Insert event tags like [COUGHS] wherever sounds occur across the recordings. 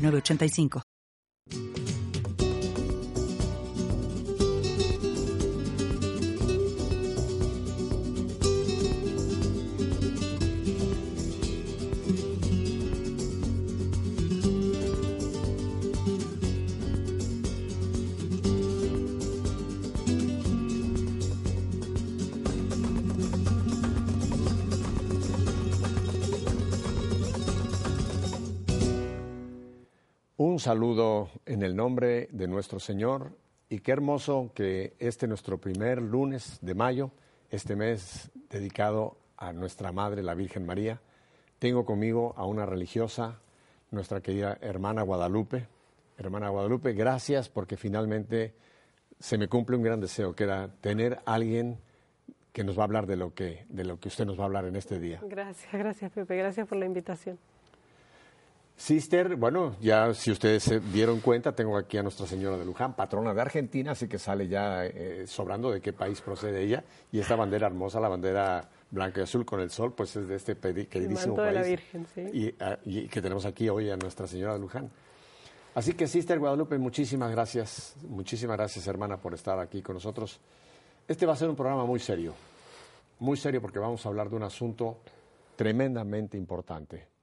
985. Un saludo en el nombre de nuestro Señor y qué hermoso que este nuestro primer lunes de mayo, este mes dedicado a nuestra Madre, la Virgen María, tengo conmigo a una religiosa, nuestra querida hermana Guadalupe. Hermana Guadalupe, gracias porque finalmente se me cumple un gran deseo, que era tener alguien que nos va a hablar de lo que, de lo que usted nos va a hablar en este día. Gracias, gracias Pepe, gracias por la invitación. Sister, bueno, ya si ustedes se dieron cuenta, tengo aquí a Nuestra Señora de Luján, patrona de Argentina, así que sale ya eh, sobrando de qué país procede ella. Y esta bandera hermosa, la bandera blanca y azul con el sol, pues es de este queridísimo país. de la Virgen, sí. Ah, y, que tenemos aquí hoy a Nuestra Señora de Luján. Así que, Sister Guadalupe, muchísimas gracias, muchísimas gracias, hermana, por estar aquí con nosotros. Este va a ser un programa muy serio, muy serio porque vamos a hablar de un asunto tremendamente importante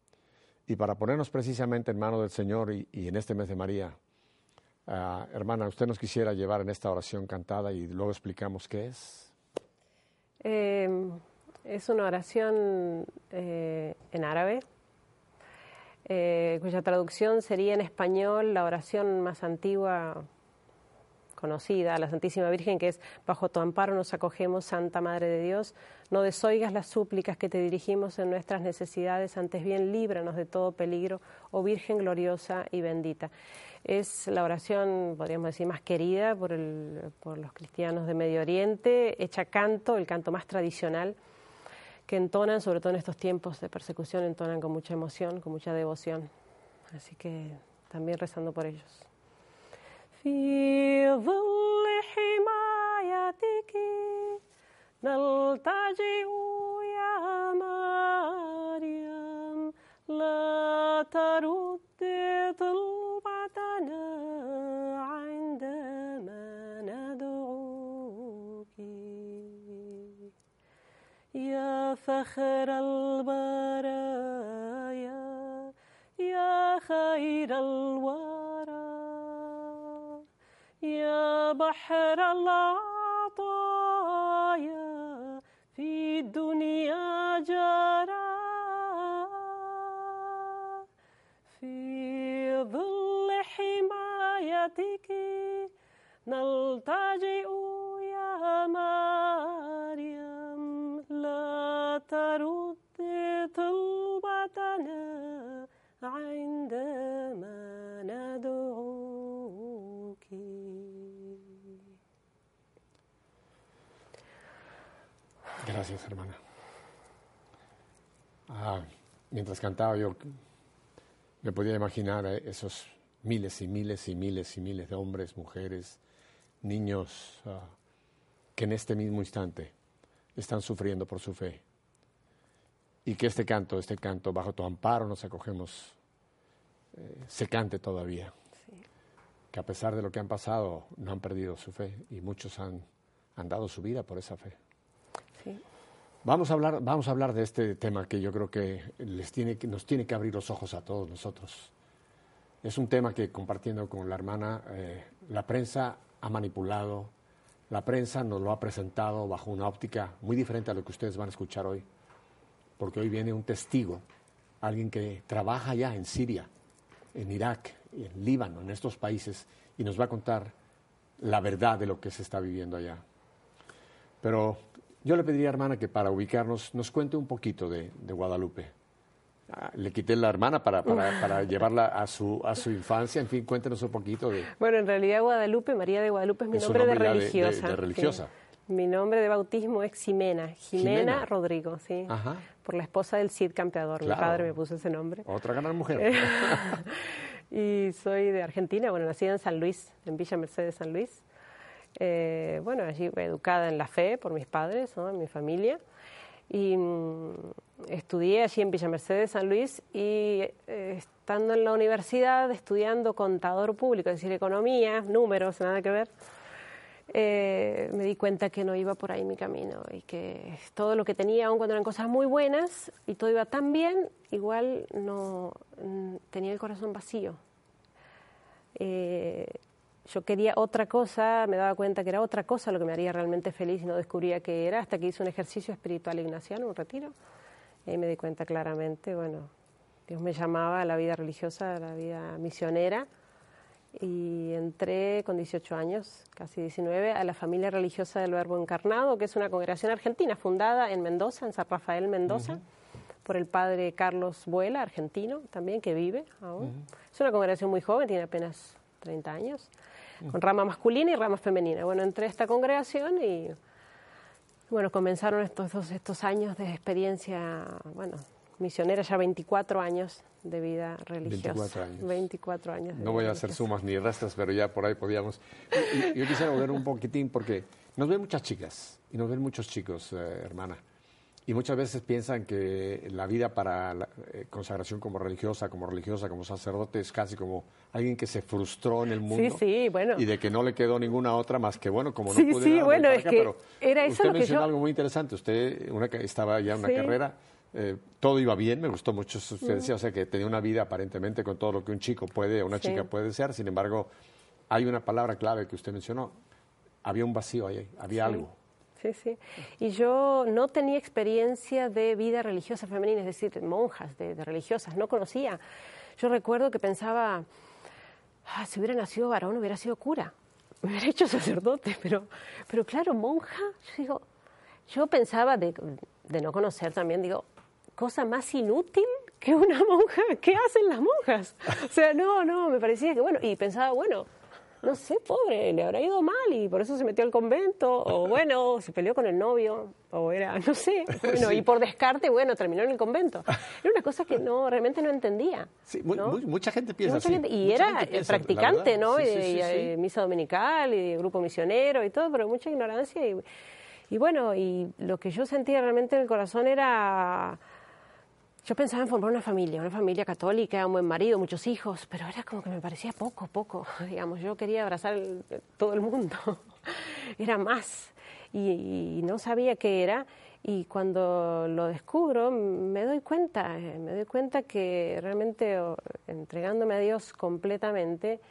y para ponernos precisamente en mano del Señor y, en este mes de María, ah, hermana, ¿usted nos quisiera llevar en esta oración cantada y luego explicamos qué es? Em, es una oración eh, en árabe, eh, cuya traducción sería en español la oración más antigua conocida, a la Santísima Virgen, que es, bajo tu amparo nos acogemos, Santa Madre de Dios, no desoigas las súplicas que te dirigimos en nuestras necesidades, antes bien líbranos de todo peligro, oh Virgen gloriosa y bendita. Es la oración, podríamos decir, más querida por, por los cristianos de Medio Oriente, hecha canto, el canto más tradicional, que entonan, sobre todo en estos tiempos de persecución, entonan con mucha emoción, con mucha devoción. Así que también rezando por ellos. في ظل حمايتك. نلتجئ يا مريم. لا ترد طلبتنا عندما ندعوك. يا فخر البرايا. يا خير الورى يا بحر العطايا في الدنيا جرى. في ظل حمايتك نلتجئ يا مريم لا ترد Gracias, hermana. Ah, mientras cantaba yo me podía imaginar esos miles y miles y miles y miles de hombres, mujeres, niños ah, que en este mismo instante están sufriendo por su fe. Y que este canto, este canto, bajo tu amparo nos acogemos, eh, se cante todavía. Que a pesar de lo que han pasado, no han perdido su fe y muchos han dado su vida por esa fe. Vamos a hablar, vamos a hablar de este tema que yo creo que les tiene, nos tiene que abrir los ojos a todos nosotros. Es un tema que compartiendo con la hermana, eh, la prensa ha manipulado, la prensa nos lo ha presentado bajo una óptica muy diferente a lo que ustedes van a escuchar hoy, porque hoy viene un testigo, alguien que trabaja ya en Siria, en Irak, en Líbano, en estos países, y nos va a contar la verdad de lo que se está viviendo allá. Pero yo le pediría, hermana, que para ubicarnos nos cuente un poquito de, Guadalupe. ah, le quité la hermana para, para, para, llevarla a su, a su infancia. En fin, cuéntenos un poquito de... Bueno, en realidad Guadalupe, María de Guadalupe es mi nombre, de religiosa. De, religiosa. Mi nombre de bautismo es Ximena, Jimena, Rodrigo, sí. Ajá. Por la esposa del Cid Campeador. Mi padre me puso ese nombre. Otra gran mujer. [LAUGHS] y soy de Argentina, bueno, nacida en San Luis, en Villa Mercedes, San Luis. Eh, bueno, allí educada en la fe por mis padres, ¿no? en mi familia. Y mm, estudié allí en Villa Mercedes, San Luis, y eh, estando en la universidad, estudiando contador público, es decir, economía, números, nada que ver, eh, me di cuenta que no iba por ahí mi camino y que todo lo que tenía, aun cuando eran cosas muy buenas y todo iba tan bien, igual no mm, tenía el corazón vacío. Eh, yo quería otra cosa, me daba cuenta que era otra cosa lo que me haría realmente feliz y no descubría qué era hasta que hice un ejercicio espiritual ignaciano, un retiro, y me di cuenta claramente, bueno, Dios me llamaba a la vida religiosa, a la vida misionera y entré con 18 años, casi 19, a la familia religiosa del Verbo Encarnado, que es una congregación argentina fundada en Mendoza, en San Rafael, Mendoza, por el padre Carlos Buela, argentino también, que vive aún. Es una congregación muy joven, tiene apenas 30 años, con rama masculina y rama femenina. Bueno, entré a esta congregación y bueno, comenzaron estos, estos años de experiencia, bueno, misionera, ya 24 años de vida religiosa. 24 años. 24 años. no voy a hacer sumas ni restas, pero ya por ahí podíamos. yo quisiera volver un poquitín porque nos ven muchas chicas y nos ven muchos chicos, eh, hermana. Y muchas veces piensan que la vida para la eh, consagración como religiosa, como religiosa, como sacerdote es casi como alguien que se frustró en el mundo. Sí, sí, bueno. Y de que no le quedó ninguna otra más que, bueno, como no sí, pude Sí, bueno, es acá, que pero era eso usted lo que mencionó yo... algo muy interesante. Usted una, estaba ya en una Sí. carrera eh, todo iba bien, me gustó mucho que usted decía, o sea, que tenía una vida aparentemente con todo lo que un chico puede una Sí. chica puede desear, sin embargo, hay una palabra clave que usted mencionó, había un vacío ahí, había Sí. algo. Sí, sí. Y yo no tenía experiencia de vida religiosa femenina, es decir, de monjas, de, de religiosas, no conocía. Yo recuerdo que pensaba, ah, si hubiera nacido varón hubiera sido cura, [LAUGHS] me hubiera hecho sacerdote, pero, pero claro, monja, yo digo, yo pensaba de no conocer también, digo, cosa más inútil que una [LAUGHS] monja, ¿qué hacen las monjas? O sea, no, no, me parecía que bueno, y pensaba, bueno, no sé, pobre, le habrá ido mal y por eso se metió al convento, o [LAUGHS] bueno, se peleó con el novio, o era, no sé, [LAUGHS] bueno, y por descarte, bueno, terminó en el convento. Era una cosa que no, realmente no entendía. Sí, mucha gente piensa Mucha así. gente- y mucha era gente piensa, la practicante. ¿no? Sí, y, eh, misa dominical y grupo misionero y todo, pero mucha ignorancia. Y, y bueno, y lo que yo sentía realmente en el corazón era. Yo pensaba en formar una familia, una familia católica, un buen marido, muchos hijos, pero era como que me parecía poco, poco. [LAUGHS] Digamos, yo quería abrazar todo el mundo. [LAUGHS] Era más. Y, y no sabía qué era. Y cuando lo descubro, me doy cuenta, eh, me doy cuenta que realmente entregándome a Dios completamente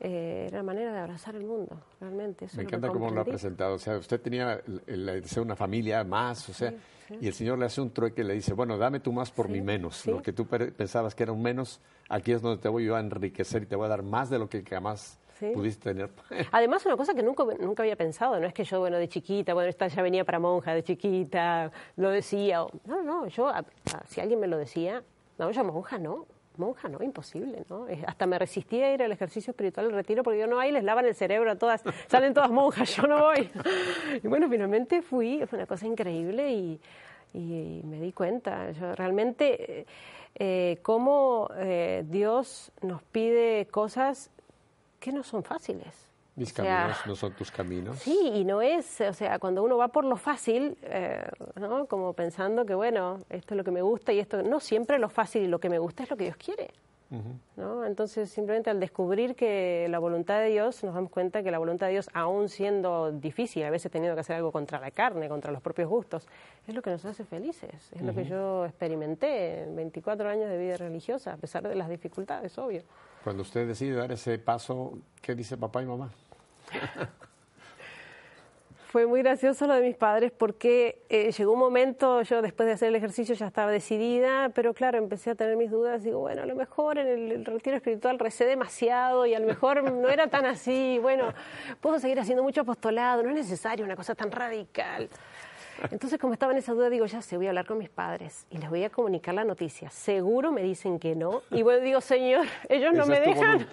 eh, era la manera de abrazar el mundo, realmente. Eso Me lo encanta cómo lo ha presentado. O sea, usted tenía el, el de una familia más, o sea, y el Señor le hace un trueque y le dice, bueno, dame tú más por mi menos. sí. Lo que tú pe- pensabas que era un menos, aquí es donde te voy yo a enriquecer y te voy a dar más de lo que jamás Sí. pudiste tener. [LAUGHS] Además, una cosa que nunca, nunca había pensado, no es que yo, bueno, de chiquita, bueno, esta ya venía para monja de chiquita, lo decía. o- no, no, yo, a- a- si alguien me lo decía, no, yo monja no, monja no, imposible, ¿no? Hasta me resistía a ir al ejercicio espiritual, al retiro, porque yo no, ahí les lavan el cerebro a todas, [LAUGHS] salen todas monjas, yo no voy. [LAUGHS] Y bueno, finalmente fui, fue una cosa increíble y, y me di cuenta, yo realmente, eh, eh, cómo eh, Dios nos pide cosas que no son fáciles. Mis O sea, caminos no son tus caminos. Sí, y no es, o sea, cuando uno va por lo fácil, eh, ¿no? Como pensando que, bueno, esto es lo que me gusta y esto, no siempre lo fácil y lo que me gusta es lo que Dios quiere. ¿no? Entonces, simplemente al descubrir que la voluntad de Dios, nos damos cuenta que la voluntad de Dios, aún siendo difícil, a veces teniendo que hacer algo contra la carne, contra los propios gustos, es lo que nos hace felices. Es lo que yo experimenté en 24 años de vida religiosa, a pesar de las dificultades, obvio. Cuando usted decide dar ese paso, ¿qué dice papá y mamá? Fue muy gracioso lo de mis padres porque eh, llegó un momento, yo después de hacer el ejercicio ya estaba decidida, pero claro, empecé a tener mis dudas, digo, bueno, a lo mejor en el, el retiro espiritual recé demasiado y a lo mejor no era tan así, bueno, puedo seguir haciendo mucho apostolado, no es necesario una cosa tan radical. Entonces, como estaba en esa duda, digo, ya sé, voy a hablar con mis padres y les voy a comunicar la noticia. Seguro me dicen que no. Y bueno, digo, Señor, ellos no me dejan.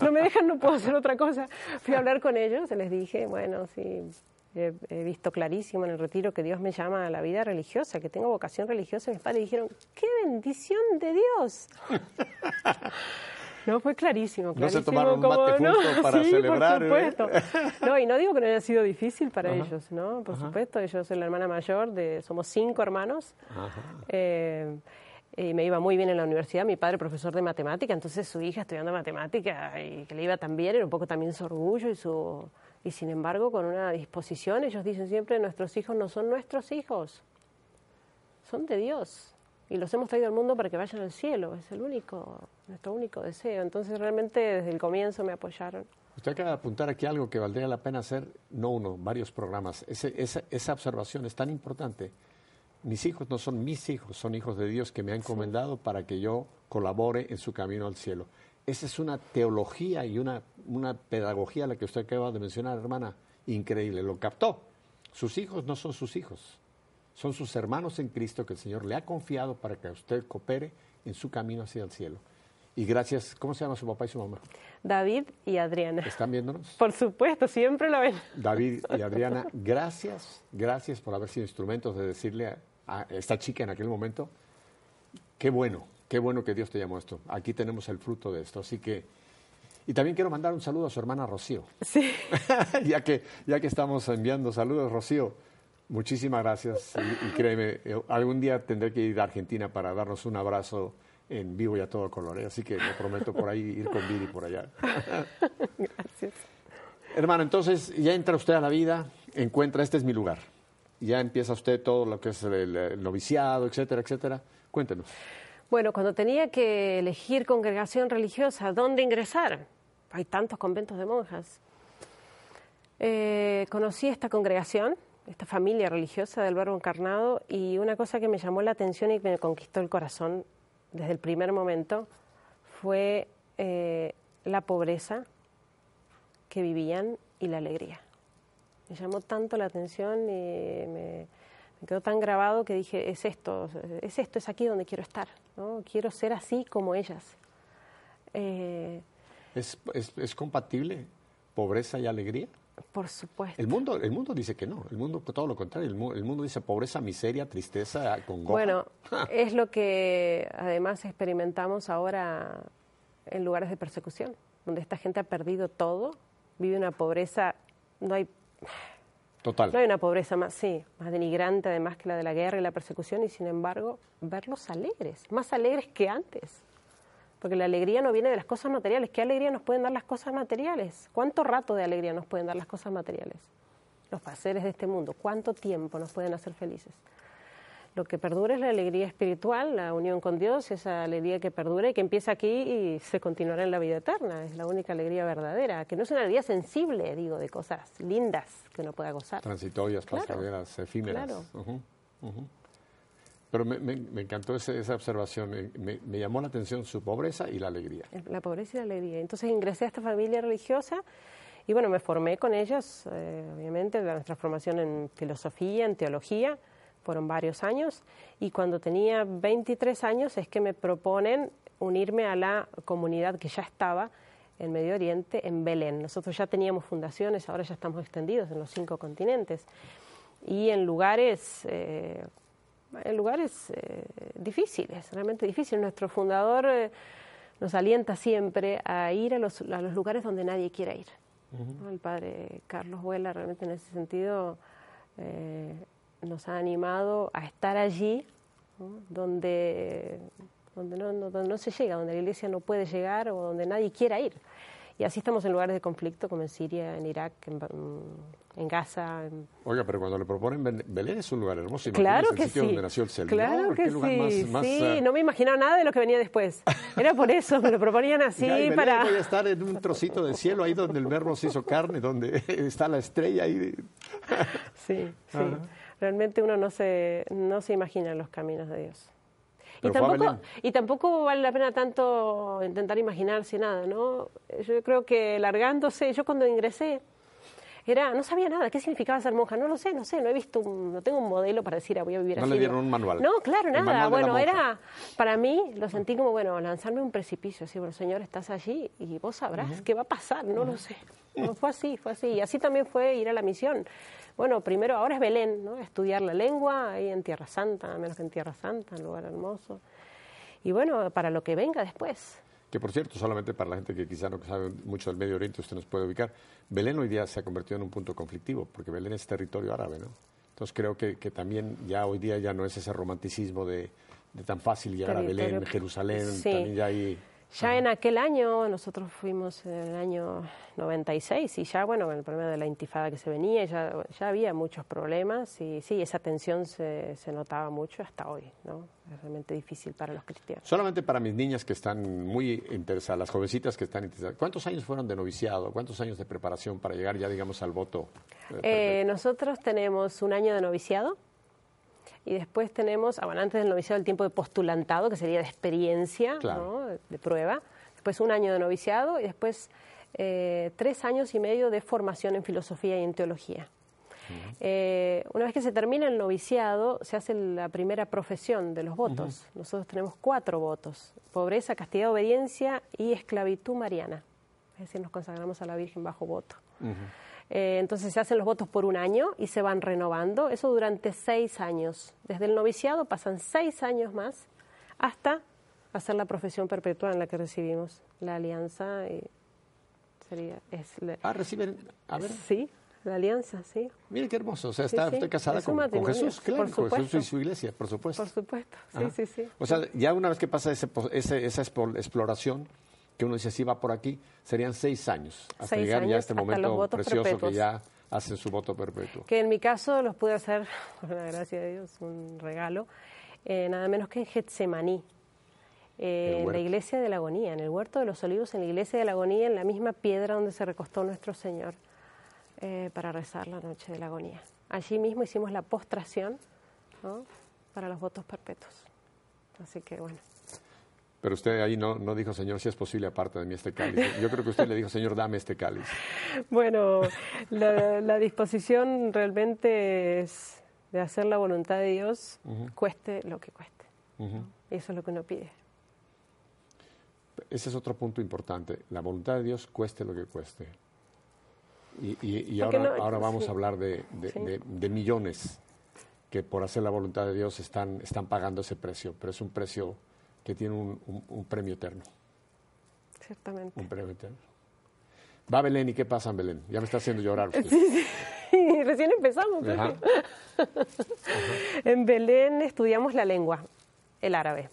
no me dejan, no puedo hacer otra cosa. Fui a hablar con ellos, les dije, bueno, sí, he, visto clarísimo en el retiro que Dios me llama a la vida religiosa, que tengo vocación religiosa. Mis padres dijeron, ¡qué bendición de Dios! [LAUGHS] No, fue clarísimo, clarísimo. No se tomaron un mate juntos [LAUGHS] para sí, celebrar. por ¿eh? supuesto. No, y no digo que no haya sido difícil para ellos, ¿no? Por supuesto, yo soy la hermana mayor, de, somos cinco hermanos. Eh, y me iba muy bien en la universidad, mi padre profesor de matemática, entonces su hija estudiando matemática y que le iba tan bien, era un poco también su orgullo y su... Y sin embargo, con una disposición, ellos dicen siempre, nuestros hijos no son nuestros hijos, son de Dios y los hemos traído al mundo para que vayan al cielo, es el único, nuestro único deseo. Entonces realmente desde el comienzo me apoyaron. Usted acaba de apuntar aquí algo que valdría la pena hacer, no uno, varios programas. esa, esa, observación es tan importante. Mis hijos no son mis hijos, son hijos de Dios que me han encomendado para que yo colabore en su camino al cielo. Esa es una teología y una, una pedagogía la que usted acaba de mencionar, hermana, increíble. Lo captó. Sus hijos no son sus hijos son sus hermanos en Cristo que el Señor le ha confiado para que usted coopere en su camino hacia el cielo. Y gracias, ¿cómo se llama su papá y su mamá? David y Adriana. ¿Están viéndonos? Por supuesto, siempre lo ven. David y [LAUGHS] Adriana, gracias, gracias por haber sido instrumentos de decirle a, esta chica en aquel momento, qué bueno, qué bueno que Dios te llamó esto. Aquí tenemos el fruto de esto. Así que, y también quiero mandar un saludo a su hermana Rocío. Sí. [LAUGHS] ya, que, ya que estamos enviando saludos, Rocío. Muchísimas gracias y, créeme, eh, algún día tendré que ir a Argentina para darnos un abrazo en vivo y a todo color, ¿eh? así que me prometo por ahí ir con Viri por allá. [LAUGHS] Gracias. Hermano, entonces ya entra usted a la vida, encuentra, este es mi lugar. Ya empieza usted todo lo que es el, noviciado, etcétera, etcétera. Cuéntenos. Bueno, cuando tenía que elegir congregación religiosa, ¿dónde ingresar? Hay tantos conventos de monjas. Eh, conocí esta congregación, esta familia religiosa del Verbo encarnado y una cosa que me llamó la atención y me conquistó el corazón desde el primer momento fue eh, la pobreza que vivían y la alegría. Me llamó tanto la atención y me, quedó tan grabado que dije, es esto, es esto, es aquí donde quiero estar, ¿no? quiero ser así como ellas. Eh, ¿Es, es compatible pobreza y alegría? Por supuesto. El mundo, el mundo dice que no, el mundo todo lo contrario, el, mundo dice pobreza, miseria, tristeza, congoja. Bueno, [LAUGHS] es lo que además experimentamos ahora en lugares de persecución, donde esta gente ha perdido todo, vive una pobreza, no hay... Total. No hay una pobreza más, sí, más denigrante además que la de la guerra y la persecución, y sin embargo, verlos alegres, más alegres que antes porque la alegría no viene de las cosas materiales. ¿Qué alegría nos pueden dar las cosas materiales? ¿Cuánto rato de alegría nos pueden dar las cosas materiales? Los placeres de este mundo. ¿Cuánto tiempo nos pueden hacer felices? Lo que perdura es la alegría espiritual, la unión con Dios, esa alegría que perdura y que empieza aquí y se continuará en la vida eterna. Es la única alegría verdadera, que no es una alegría sensible, digo, de cosas lindas que uno pueda gozar. Transitorias, pasajeras, efímeras. Claro. Pero me, me, encantó esa, esa observación, me, me, llamó la atención su pobreza y la alegría. La pobreza y la alegría. Entonces ingresé a esta familia religiosa y bueno, me formé con ellos, eh, obviamente, nuestra formación en filosofía, en teología, fueron varios años, y cuando tenía 23 años es que me proponen unirme a la comunidad que ya estaba en Medio Oriente, en Belén. Nosotros ya teníamos fundaciones, ahora ya estamos extendidos en los cinco continentes y en lugares eh, lugares eh, difíciles, realmente difíciles. Nuestro fundador eh, nos alienta siempre a ir a los, a los lugares donde nadie quiera ir. El padre Carlos Vuela realmente en ese sentido eh, nos ha animado a estar allí donde, donde no, donde no se llega, donde la iglesia no puede llegar o donde nadie quiera ir. Y así estamos en lugares de conflicto como en Siria, en Irak, en, en Gaza. Oiga, pero cuando le proponen Belén es un lugar hermoso. Claro que el sitio sí. donde nació el. Claro que sí. sí, eh, no me imaginaba nada de lo que venía después. Era por eso, me lo proponían [LAUGHS] así para... Voy a estar en un trocito de cielo, ahí donde el verbo se hizo carne, donde [LAUGHS] está la estrella. Ahí. [LAUGHS] sí, sí. Realmente uno no se, no se imagina los caminos de Dios y tampoco, y tampoco vale la pena tanto intentar imaginarse nada, ¿no? Yo creo que largándose, yo cuando ingresé, Era, no sabía nada, ¿qué significaba ser monja? No lo sé, no sé, no he visto, no tengo un modelo para decir, ah, voy a vivir así. No le dieron un manual. No, claro, nada. Bueno, era, para mí, lo sentí como, bueno, lanzarme un precipicio, así, bueno, Señor, estás allí y vos sabrás qué va a pasar, no lo sé. fue así, fue así. Y así también fue ir a la misión. Bueno, primero, ahora es Belén, ¿no? Estudiar la lengua ahí en Tierra Santa, menos que en Tierra Santa, un lugar hermoso. Y bueno, para lo que venga después. Que por cierto, solamente para la gente que quizá no sabe mucho del Medio Oriente, usted nos puede ubicar. Belén hoy día se ha convertido en un punto conflictivo, porque Belén es territorio árabe, ¿no? Entonces creo que, que también ya hoy día ya no es ese romanticismo de, de tan fácil llegar a Belén, Jerusalén, también ya hay ya en aquel año, nosotros fuimos en el año 96 y ya, bueno, con el problema de la intifada que se venía, ya, ya había muchos problemas y sí, esa tensión se, se, notaba mucho hasta hoy, ¿no? Es realmente difícil para los cristianos. Solamente para mis niñas que están muy interesadas, las jovencitas que están interesadas, ¿cuántos años fueron de noviciado? ¿Cuántos años de preparación para llegar ya, digamos, al voto? Eh, nosotros tenemos un año de noviciado y después tenemos, ah, bueno, antes del noviciado, el tiempo de postulantado, que sería de experiencia, de, prueba. Después un año de noviciado y después eh, tres años y medio de formación en filosofía y en teología. Eh, una vez que se termina el noviciado, se hace la primera profesión de los votos. Nosotros tenemos cuatro votos, pobreza, castidad, obediencia y esclavitud mariana. Es decir, nos consagramos a la Virgen bajo voto. Eh, entonces se hacen los votos por un año y se van renovando, eso durante seis años. Desde el noviciado pasan seis años más hasta hacer la profesión perpetua en la que recibimos la alianza. Y sería, es ah, reciben, a ver. Sí, la alianza, sí. Mire qué hermoso, o sea, está usted casada con, Jesús, claro, con Jesús y su iglesia, por supuesto. Por supuesto, sí, sí, sí. O sea, ya una vez que pasa ese, esa exploración, que uno dice, si va por aquí, serían seis años hasta llegar ya a este momento precioso que ya hacen su voto perpetuo. Que en mi caso los pude hacer, [LAUGHS] por la gracia de Dios, un regalo, eh, nada menos que en Getsemaní, eh, en la iglesia de la agonía, en el huerto de los olivos, en la iglesia de la agonía, en la misma piedra donde se recostó nuestro Señor eh, para rezar la noche de la agonía. Allí mismo hicimos la postración para los votos perpetuos. Así que bueno. Pero usted ahí no, no dijo, Señor, si es posible, aparte de mí este cáliz. Yo creo que usted le dijo, Señor, dame este cáliz. Bueno, la, disposición realmente es de hacer la voluntad de Dios, cueste lo que cueste. Eso es lo que uno pide. Ese es otro punto importante. La voluntad de Dios cueste lo que cueste. Y, y, ahora, ahora vamos a hablar de, de, millones que por hacer la voluntad de Dios están, están pagando ese precio, pero es un precio que tiene un, premio eterno. Ciertamente. Un premio eterno. Va Belén y qué pasa en Belén. Ya me está haciendo llorar usted. Sí, sí. [LAUGHS] Recién empezamos. [LAUGHS] En Belén estudiamos la lengua, el árabe.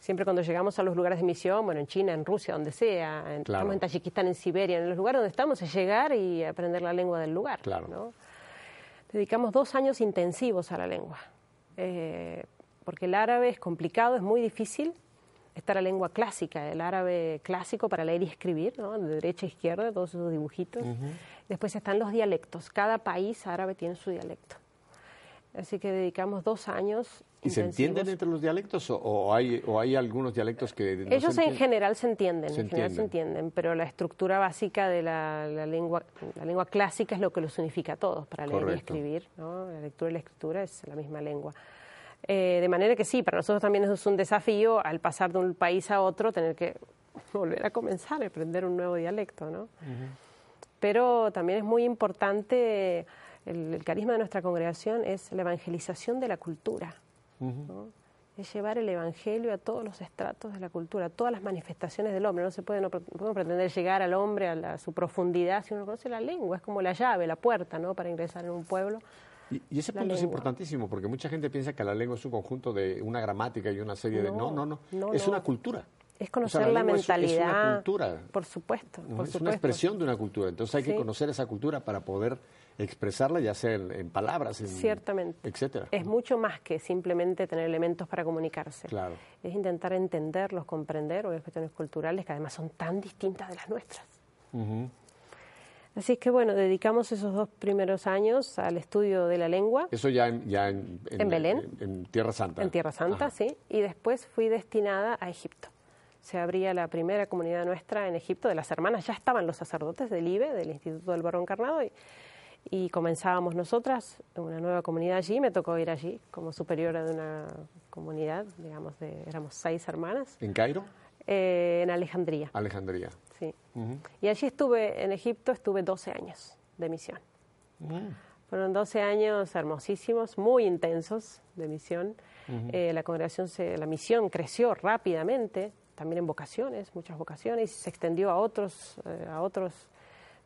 Siempre cuando llegamos a los lugares de misión, bueno, en China, en Rusia, donde sea, en, estamos en Tayikistán, en Siberia, en los lugares donde estamos, es llegar y aprender la lengua del lugar. Claro. Dedicamos dos años intensivos a la lengua. Eh, porque el árabe es complicado, es muy difícil. Está la lengua clásica, el árabe clásico para leer y escribir, ¿no? de derecha a izquierda, todos esos dibujitos. Después están los dialectos, cada país árabe tiene su dialecto. Así que dedicamos dos años. ¿Y se entienden entre los dialectos o, hay, o hay algunos dialectos que... Ellos en general se entienden, en general se entienden, pero la estructura básica de la, lengua, la lengua clásica es lo que los unifica a todos para leer y escribir. ¿no? La lectura y la escritura es la misma lengua. Eh, de manera que sí, para nosotros también es un desafío al pasar de un país a otro tener que [LAUGHS] volver a comenzar a aprender un nuevo dialecto, ¿no? Pero también es muy importante, el, carisma de nuestra congregación es la evangelización de la cultura, es llevar el evangelio a todos los estratos de la cultura, a todas las manifestaciones del hombre. No se puede, no, podemos pretender llegar al hombre a, su profundidad si uno no conoce la lengua, es como la llave, la puerta, ¿no? Para ingresar en un pueblo. Y, ese punto es importantísimo, porque mucha gente piensa que la lengua es un conjunto de una gramática y una serie de... No, no, no, es una cultura. Es conocer la, mentalidad. Es, una cultura. Por supuesto. es una expresión de una cultura. Entonces hay que conocer esa cultura para poder expresarla, ya sea en, palabras, en, Ciertamente. etcétera. Es mucho más que simplemente tener elementos para comunicarse. Claro. Es intentar entenderlos, comprender, o cuestiones culturales que además son tan distintas de las nuestras. Así es que bueno, dedicamos esos dos primeros años al estudio de la lengua. Eso ya en, ya en, en, Belén. En, Tierra Santa. En Tierra Santa, sí. Y después fui destinada a Egipto. se abría la primera comunidad nuestra en Egipto, de las hermanas, ya estaban los sacerdotes del IBE, del Instituto del Barro Encarnado, y, y comenzábamos nosotras una nueva comunidad allí, me tocó ir allí como superiora de una comunidad, digamos, de, éramos seis hermanas. ¿En Cairo? Eh, en Alejandría. Alejandría. Sí. Y allí estuve, en Egipto, estuve 12 años de misión. Fueron 12 años hermosísimos, muy intensos de misión. Eh, la congregación, se, la misión creció rápidamente, también en vocaciones, muchas vocaciones, y se extendió a otros, eh, a otros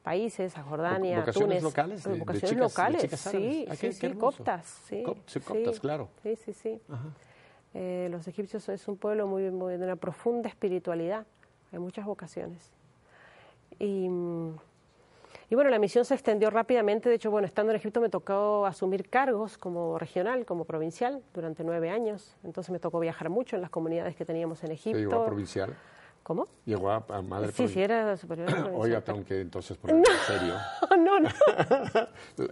países, a Jordania, ¿Vocaciones Túnez. locales? de- de vocaciones chicas- de locales, chicas árabes? sí, Ah, sí, qué- sí, qué coptas, sí. Cop- sí, coptas, sí. claro. Sí, sí, sí. Ajá. Eh, los egipcios es un pueblo muy, muy de una profunda espiritualidad, hay muchas vocaciones. Y, y bueno, la misión se extendió rápidamente, de hecho, bueno, estando en Egipto me tocó asumir cargos como regional, como provincial, durante nueve años, entonces me tocó viajar mucho en las comunidades que teníamos en ¿Se llegó a Egipto. provincial? ¿Cómo? Llegó a, a madre Sí, sí, era superior. [COUGHS] Oiga, tengo que entonces [LAUGHS] ponerme en serio. no, no.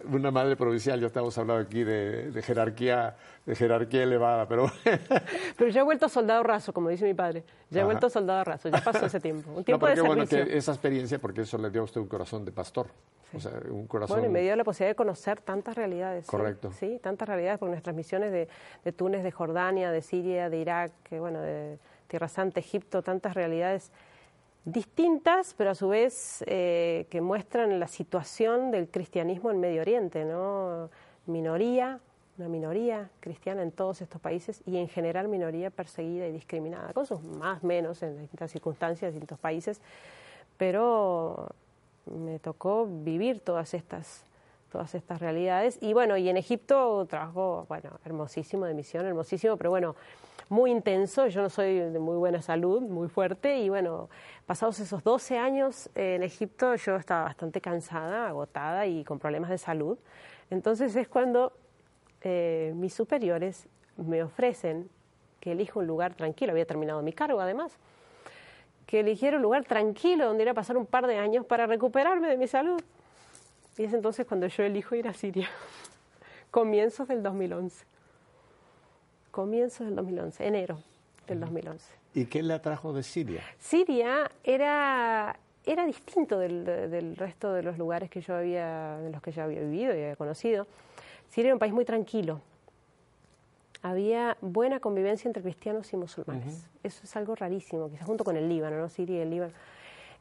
[LAUGHS] Una madre provincial, ya estamos hablando aquí de, de jerarquía, de jerarquía elevada, pero [LAUGHS] Pero ya he vuelto soldado raso, como dice mi padre. Ya he Ajá. vuelto soldado raso, ya pasó ese tiempo. Un no, tiempo pero de qué bueno que esa experiencia, porque eso le dio a usted un corazón de pastor, o sea, un corazón. Bueno, y me dio la posibilidad de conocer tantas realidades. Correcto. Sí, tantas realidades, porque nuestras misiones de, de Túnez, de Jordania, de Siria, de Irak, que, bueno, de Tierra Santa, Egipto, tantas realidades distintas, pero a su vez eh, que muestran la situación del cristianismo en Medio Oriente, ¿no? Minoría, una minoría cristiana en todos estos países y en general minoría perseguida y discriminada, con sus más menos en distintas circunstancias, distintos países, pero me tocó vivir todas estas todas estas realidades. Y bueno y en Egipto trabajo bueno hermosísimo de misión hermosísimo pero bueno muy intenso. Yo no soy de muy buena salud muy fuerte. Y bueno pasados esos 12 años eh, en Egipto yo estaba bastante cansada agotada y con problemas de salud. Entonces es cuando eh, mis superiores me ofrecen que elijo un lugar tranquilo. Había terminado mi cargo además. Que eligiera un lugar tranquilo donde ir a pasar un par de años para recuperarme de mi salud. Y es entonces cuando yo elijo ir a Siria, [LAUGHS] comienzos del 2011. Comienzos del 2011, enero del 2011. ¿Y qué le atrajo de Siria? Siria era, era distinto del, del resto de los lugares que yo había, en los que yo había vivido y había conocido. Siria era un país muy tranquilo. Había buena convivencia entre cristianos y musulmanes. Eso es algo rarísimo, quizás junto con el Líbano, ¿no? Siria y el Líbano.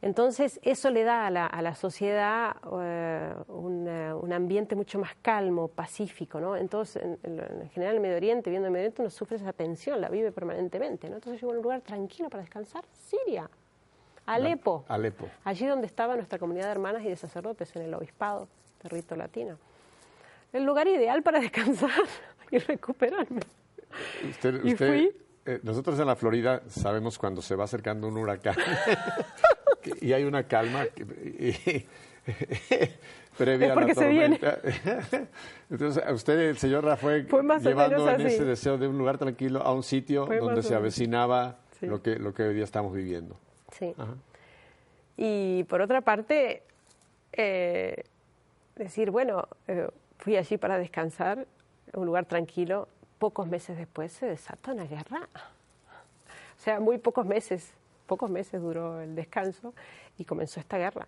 Entonces, eso le da a la, a la sociedad eh, una- un ambiente mucho más calmo, pacífico, ¿no? Entonces, en, en- en general, el Medio Oriente, viendo el Medio Oriente, uno sufre esa tensión, la vive permanentemente, ¿no? Entonces, llegó a un lugar tranquilo para descansar, Siria, Alepo, Alepo. allí donde estaba nuestra comunidad de hermanas y de sacerdotes, en el obispado de rito latino. El lugar ideal para [LAUGHS] descansar y recuperarme. Usted, ¿Y usted- fui? eh, nosotros en la Florida sabemos cuando se va acercando un huracán [LAUGHS] y hay una calma que- y- [LAUGHS] previa Es a la porque se viene. tormenta. [LAUGHS] Entonces, a usted, el señor Rafael, Fue más llevando en ese deseo de un lugar tranquilo a un sitio Fue donde se avecinaba Sí. lo, que, lo que hoy día estamos viviendo. Sí. Ajá. Y por otra parte, eh, decir, bueno, eh, fui allí para descansar, un lugar tranquilo. Pocos meses después se desata una guerra. O sea, muy pocos meses, pocos meses duró el descanso y comenzó esta guerra.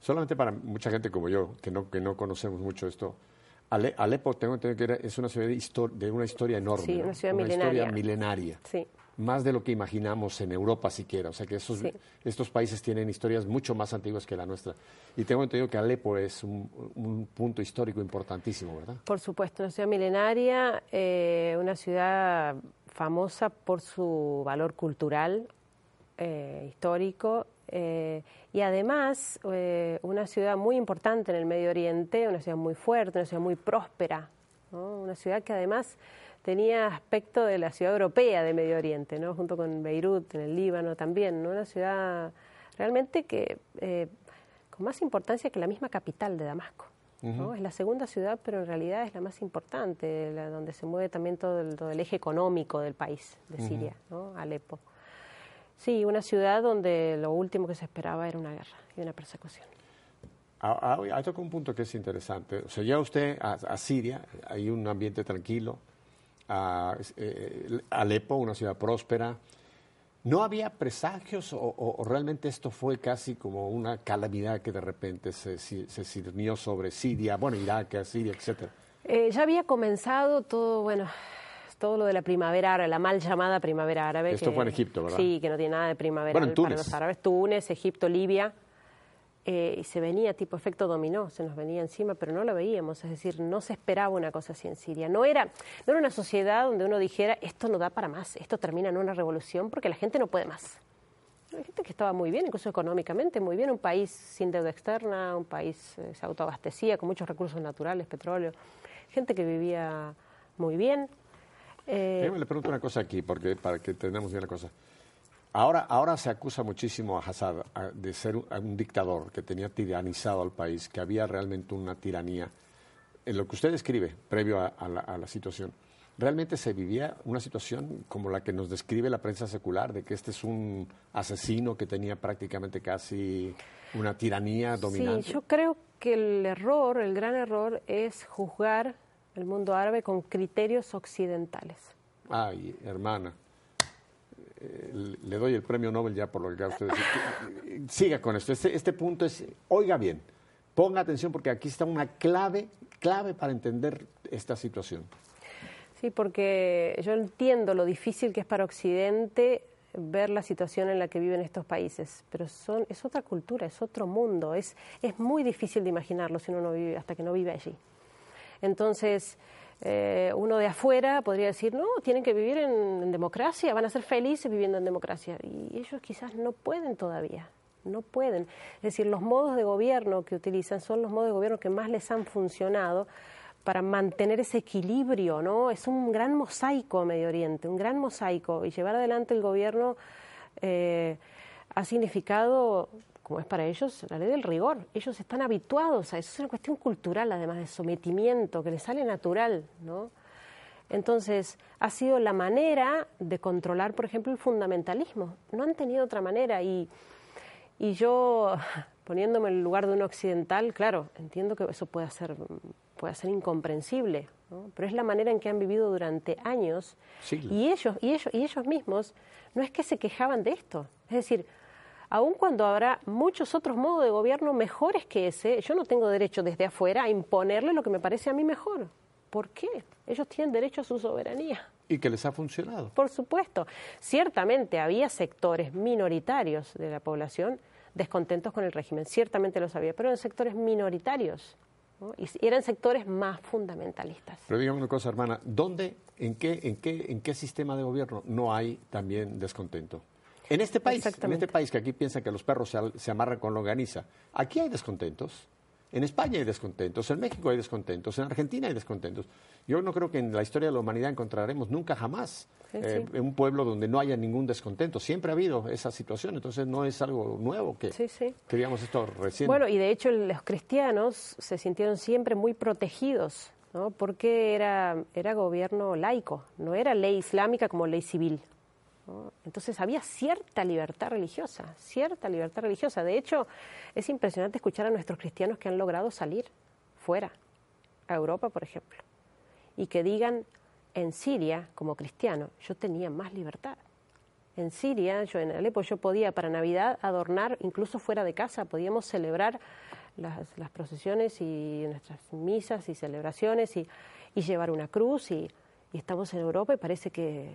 Solamente para mucha gente como yo, que no, que no conocemos mucho esto, Ale- Alepo tengo entendido que era- es una ciudad de, una historia enorme. Sí, una ciudad historia milenaria. milenaria. Sí. Más de lo que imaginamos en Europa siquiera. O sea que esos, Sí. estos países tienen historias mucho más antiguas que la nuestra. Y tengo entendido que Alepo es un, un punto histórico importantísimo, ¿verdad? Por supuesto, una ciudad milenaria, eh, una ciudad famosa por su valor cultural, eh, histórico, eh, y además eh, una ciudad muy importante en el Medio Oriente, una ciudad muy fuerte, una ciudad muy próspera, ¿no? una ciudad que además tenía aspecto de la ciudad europea de Medio Oriente, ¿no? junto con Beirut, en el Líbano también, ¿no? una ciudad realmente que eh, con más importancia que la misma capital de Damasco. ¿no? Es la segunda ciudad, pero en realidad es la más importante, la donde se mueve también todo el, todo el eje económico del país, de Siria, ¿no? Alepo. Sí, una ciudad donde lo último que se esperaba era una guerra y una persecución. Ah, ah, Hay tocado un punto que es interesante. O sea, ya usted a, a Siria, hay un ambiente tranquilo. A eh, Alepo, una ciudad próspera. ¿No había presagios o, realmente esto fue casi como una calamidad que de repente se, se cirnió sobre Siria, bueno, Irak, Siria, etcétera? Eh, ya había comenzado todo, bueno, todo lo de la primavera árabe, la mal llamada primavera árabe. Esto fue en Egipto, ¿verdad? Sí, que no tiene nada de primavera bueno, para los árabes. Túnez, Egipto, Libia. Eh, y se venía tipo efecto dominó, se nos venía encima, pero no lo veíamos, es decir, no se esperaba una cosa así en Siria. No era, no era una sociedad donde uno dijera, esto no da para más, esto termina en una revolución porque la gente no puede más. Gente que estaba muy bien, incluso económicamente, muy bien, un país sin deuda externa, un país eh, se autoabastecía con muchos recursos naturales, petróleo, gente que vivía muy bien. Eh, le pregunto una cosa aquí, porque para que entendamos bien la cosa. Ahora, ahora se acusa muchísimo a Hazard de ser un, dictador que tenía tiranizado al país, que había realmente una tiranía. En lo que usted describe, previo a, la, situación, ¿realmente se vivía una situación como la que nos describe la prensa secular, de que este es un asesino que tenía prácticamente casi una tiranía dominante? Sí, yo creo que el error, el gran error, es juzgar el mundo árabe con criterios occidentales. Ay, hermana. Eh, le doy el premio Nobel ya por lo que usted decir. Siga con esto. Este, este, punto es, oiga bien, ponga atención porque aquí está una clave, clave para entender esta situación. Sí, porque yo entiendo lo difícil que es para Occidente ver la situación en la que viven estos países, pero son, es otra cultura, es otro mundo, es, es muy difícil de imaginarlo si uno no vive, hasta que no vive allí. Entonces, eh, uno de afuera podría decir, no, tienen que vivir en, democracia, van a ser felices viviendo en democracia. Y ellos quizás no pueden todavía, no pueden. Es decir, los modos de gobierno que utilizan son los modos de gobierno que más les han funcionado para mantener ese equilibrio, ¿no? Es un gran mosaico Medio Oriente, un gran mosaico. Y llevar adelante el gobierno eh, ha significado como es para ellos la ley del rigor. Ellos están habituados a eso, es una cuestión cultural, además de sometimiento, que les sale natural, ¿no? Entonces, ha sido la manera de controlar, por ejemplo, el fundamentalismo. No han tenido otra manera y, y yo, [LAUGHS] poniéndome en el lugar de un occidental, claro, entiendo que eso puede ser, puede ser incomprensible, ¿no? pero es la manera en que han vivido durante años y ellos, y ellos, y ellos mismos no es que se quejaban de esto, es decir, aun cuando habrá muchos otros modos de gobierno mejores que ese, yo no tengo derecho desde afuera a imponerle lo que me parece a mí mejor. ¿Por qué? Ellos tienen derecho a su soberanía. Y que les ha funcionado. Por supuesto. Ciertamente había sectores minoritarios de la población descontentos con el régimen, ciertamente lo sabía, pero eran sectores minoritarios y eran sectores más fundamentalistas. Pero dígame una cosa, hermana, ¿dónde, en qué, en qué, en qué sistema de gobierno no hay también descontento? En este país, en este país que aquí piensan que los perros se, amarran con longaniza, aquí hay descontentos. En España hay descontentos, en México hay descontentos, en Argentina hay descontentos. Yo no creo que en la historia de la humanidad encontraremos nunca jamás eh, un pueblo donde no haya ningún descontento. Siempre ha habido esa situación, entonces no es algo nuevo que queríamos esto recién. Bueno, y de hecho los cristianos se sintieron siempre muy protegidos, ¿no? porque era, era gobierno laico, no era ley islámica como ley civil. Entonces había cierta libertad religiosa, cierta libertad religiosa. De hecho, es impresionante escuchar a nuestros cristianos que han logrado salir fuera, a Europa, por ejemplo, y que digan, en Siria, como cristiano, yo tenía más libertad. En Siria, yo en Alepo, yo podía para Navidad adornar, incluso fuera de casa, podíamos celebrar las, procesiones y nuestras misas y celebraciones y, llevar una cruz y estamos en Europa y parece que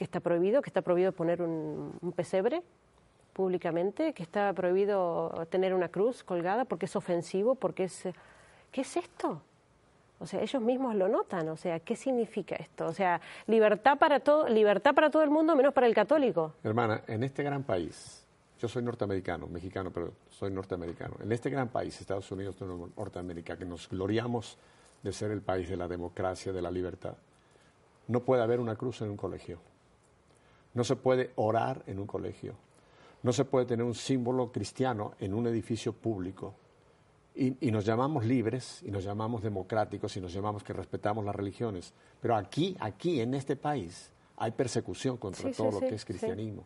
que está prohibido, que está prohibido poner un, pesebre públicamente, que está prohibido tener una cruz colgada porque es ofensivo, porque es... ¿Qué es esto? O sea, ellos mismos lo notan, o sea, ¿qué significa esto? O sea, libertad para todo, libertad para todo el mundo menos para el católico. Hermana, en este gran país, yo soy norteamericano, mexicano, pero soy norteamericano. En este gran país, Estados Unidos de Norteamérica, que nos gloriamos de ser el país de la democracia, de la libertad, no puede haber una cruz en un colegio. No se puede orar en un colegio. No se puede tener un símbolo cristiano en un edificio público. Y, nos llamamos libres, y nos llamamos democráticos, y nos llamamos que respetamos las religiones. Pero aquí, aquí, en este país, hay persecución contra todo lo que es cristianismo.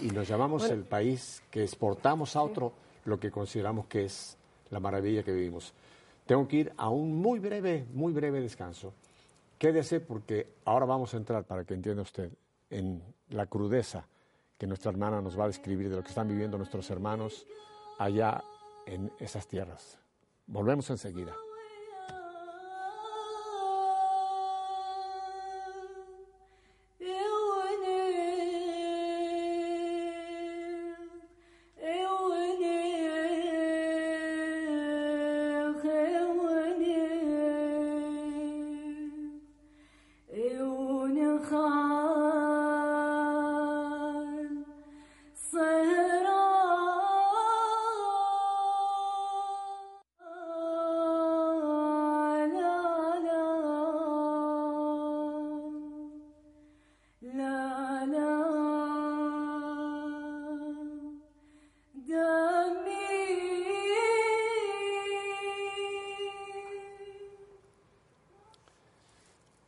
Y nos llamamos el país que exportamos a otro lo que consideramos que es la maravilla que vivimos. Tengo que ir a un muy breve, muy breve descanso. Quédese porque ahora vamos a entrar, para que entienda usted, en la crudeza que nuestra hermana nos va a describir de lo que están viviendo nuestros hermanos allá en esas tierras. Volvemos enseguida.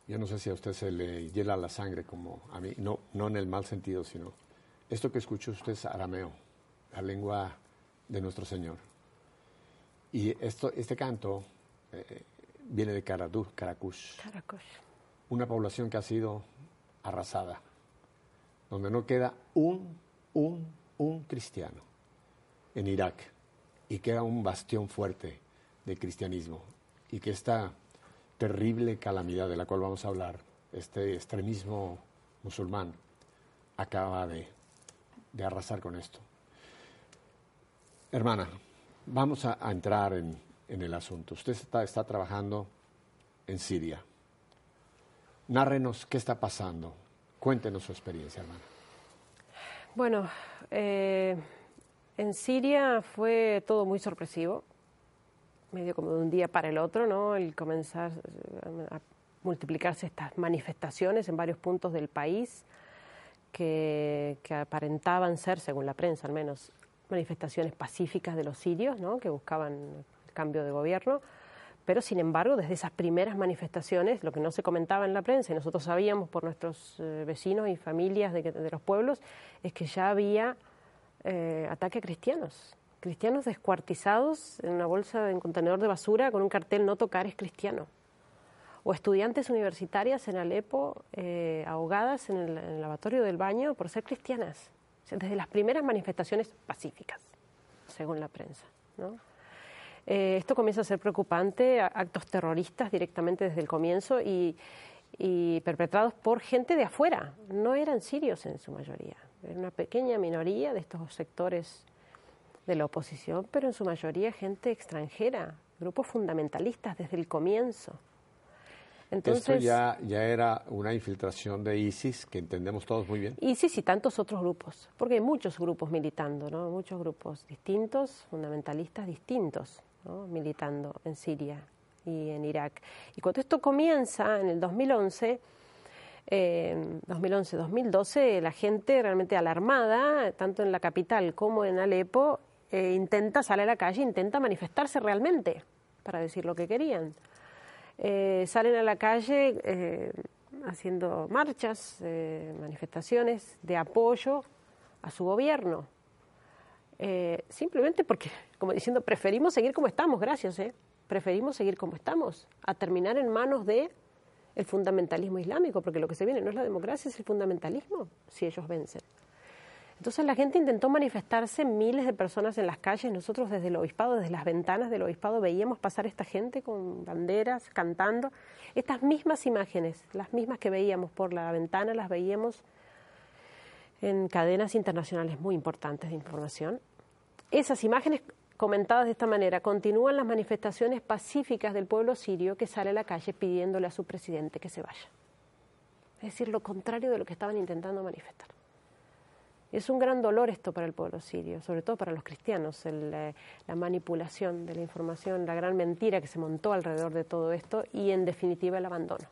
Yo no sé si a usted se le hiela la sangre como a mí, no, no en el mal sentido, sino esto que escucha usted es arameo, la lengua de nuestro Señor. Y esto, este canto eh, viene de Karadur, Karakush, una población que ha sido arrasada, donde no queda un, un, un cristiano en Irak y queda un bastión fuerte de cristianismo y que está terrible calamidad de la cual vamos a hablar, este extremismo musulmán, acaba de, arrasar con esto. Hermana, vamos a, entrar en, el asunto. Usted está, trabajando en Siria. Nárrenos qué está pasando. Cuéntenos su experiencia, hermana. Bueno, eh, en Siria fue todo muy sorpresivo medio como de un día para el otro, ¿no? El comenzar eh, a multiplicarse estas manifestaciones en varios puntos del país que, aparentaban ser, según la prensa al menos, manifestaciones pacíficas de los sirios, ¿no? Que buscaban el cambio de gobierno. Pero, sin embargo, desde esas primeras manifestaciones, lo que no se comentaba en la prensa, y nosotros sabíamos por nuestros eh, vecinos y familias de, de, los pueblos, es que ya había eh, ataques cristianos cristianos descuartizados en una bolsa, en contenedor de basura con un cartel no tocar es cristiano. O estudiantes universitarias en Alepo eh, ahogadas en el, lavatorio del baño por ser cristianas. desde las primeras manifestaciones pacíficas, según la prensa. Eh, esto comienza a ser preocupante, actos terroristas directamente desde el comienzo y, y perpetrados por gente de afuera. No eran sirios en su mayoría, era una pequeña minoría de estos sectores de la oposición, pero en su mayoría gente extranjera, grupos fundamentalistas desde el comienzo. Entonces, Esto ya, ya era una infiltración de ISIS, que entendemos todos muy bien. ISIS y tantos otros grupos, porque hay muchos grupos militando, ¿no? muchos grupos distintos, fundamentalistas distintos, ¿no? militando en Siria y en Irak. Y cuando esto comienza, en el 2011, 2011-2012, la gente realmente alarmada, tanto en la capital como en Alepo, eh, intenta salir a la calle, intenta manifestarse realmente para decir lo que querían. Eh, salen a la calle eh, haciendo marchas, manifestaciones de apoyo a su gobierno. simplemente porque, como diciendo, preferimos seguir como estamos, gracias, preferimos seguir como estamos, a terminar en manos de el fundamentalismo islámico, porque lo que se viene no es la democracia, es el fundamentalismo, si ellos vencen. Entonces la gente intentó manifestarse, miles de personas en las calles, nosotros desde el obispado, desde las ventanas del obispado veíamos pasar esta gente con banderas, cantando. Estas mismas imágenes, las mismas que veíamos por la ventana, las veíamos en cadenas internacionales muy importantes de información. Esas imágenes comentadas de esta manera, continúan las manifestaciones pacíficas del pueblo sirio que sale a la calle pidiéndole a su presidente que se vaya. Es decir, lo contrario de lo que estaban intentando manifestar. Es un gran dolor esto para el pueblo sirio, sobre todo para los cristianos, eh, la manipulación de la información, la gran mentira que se montó alrededor de todo esto y en definitiva el abandono.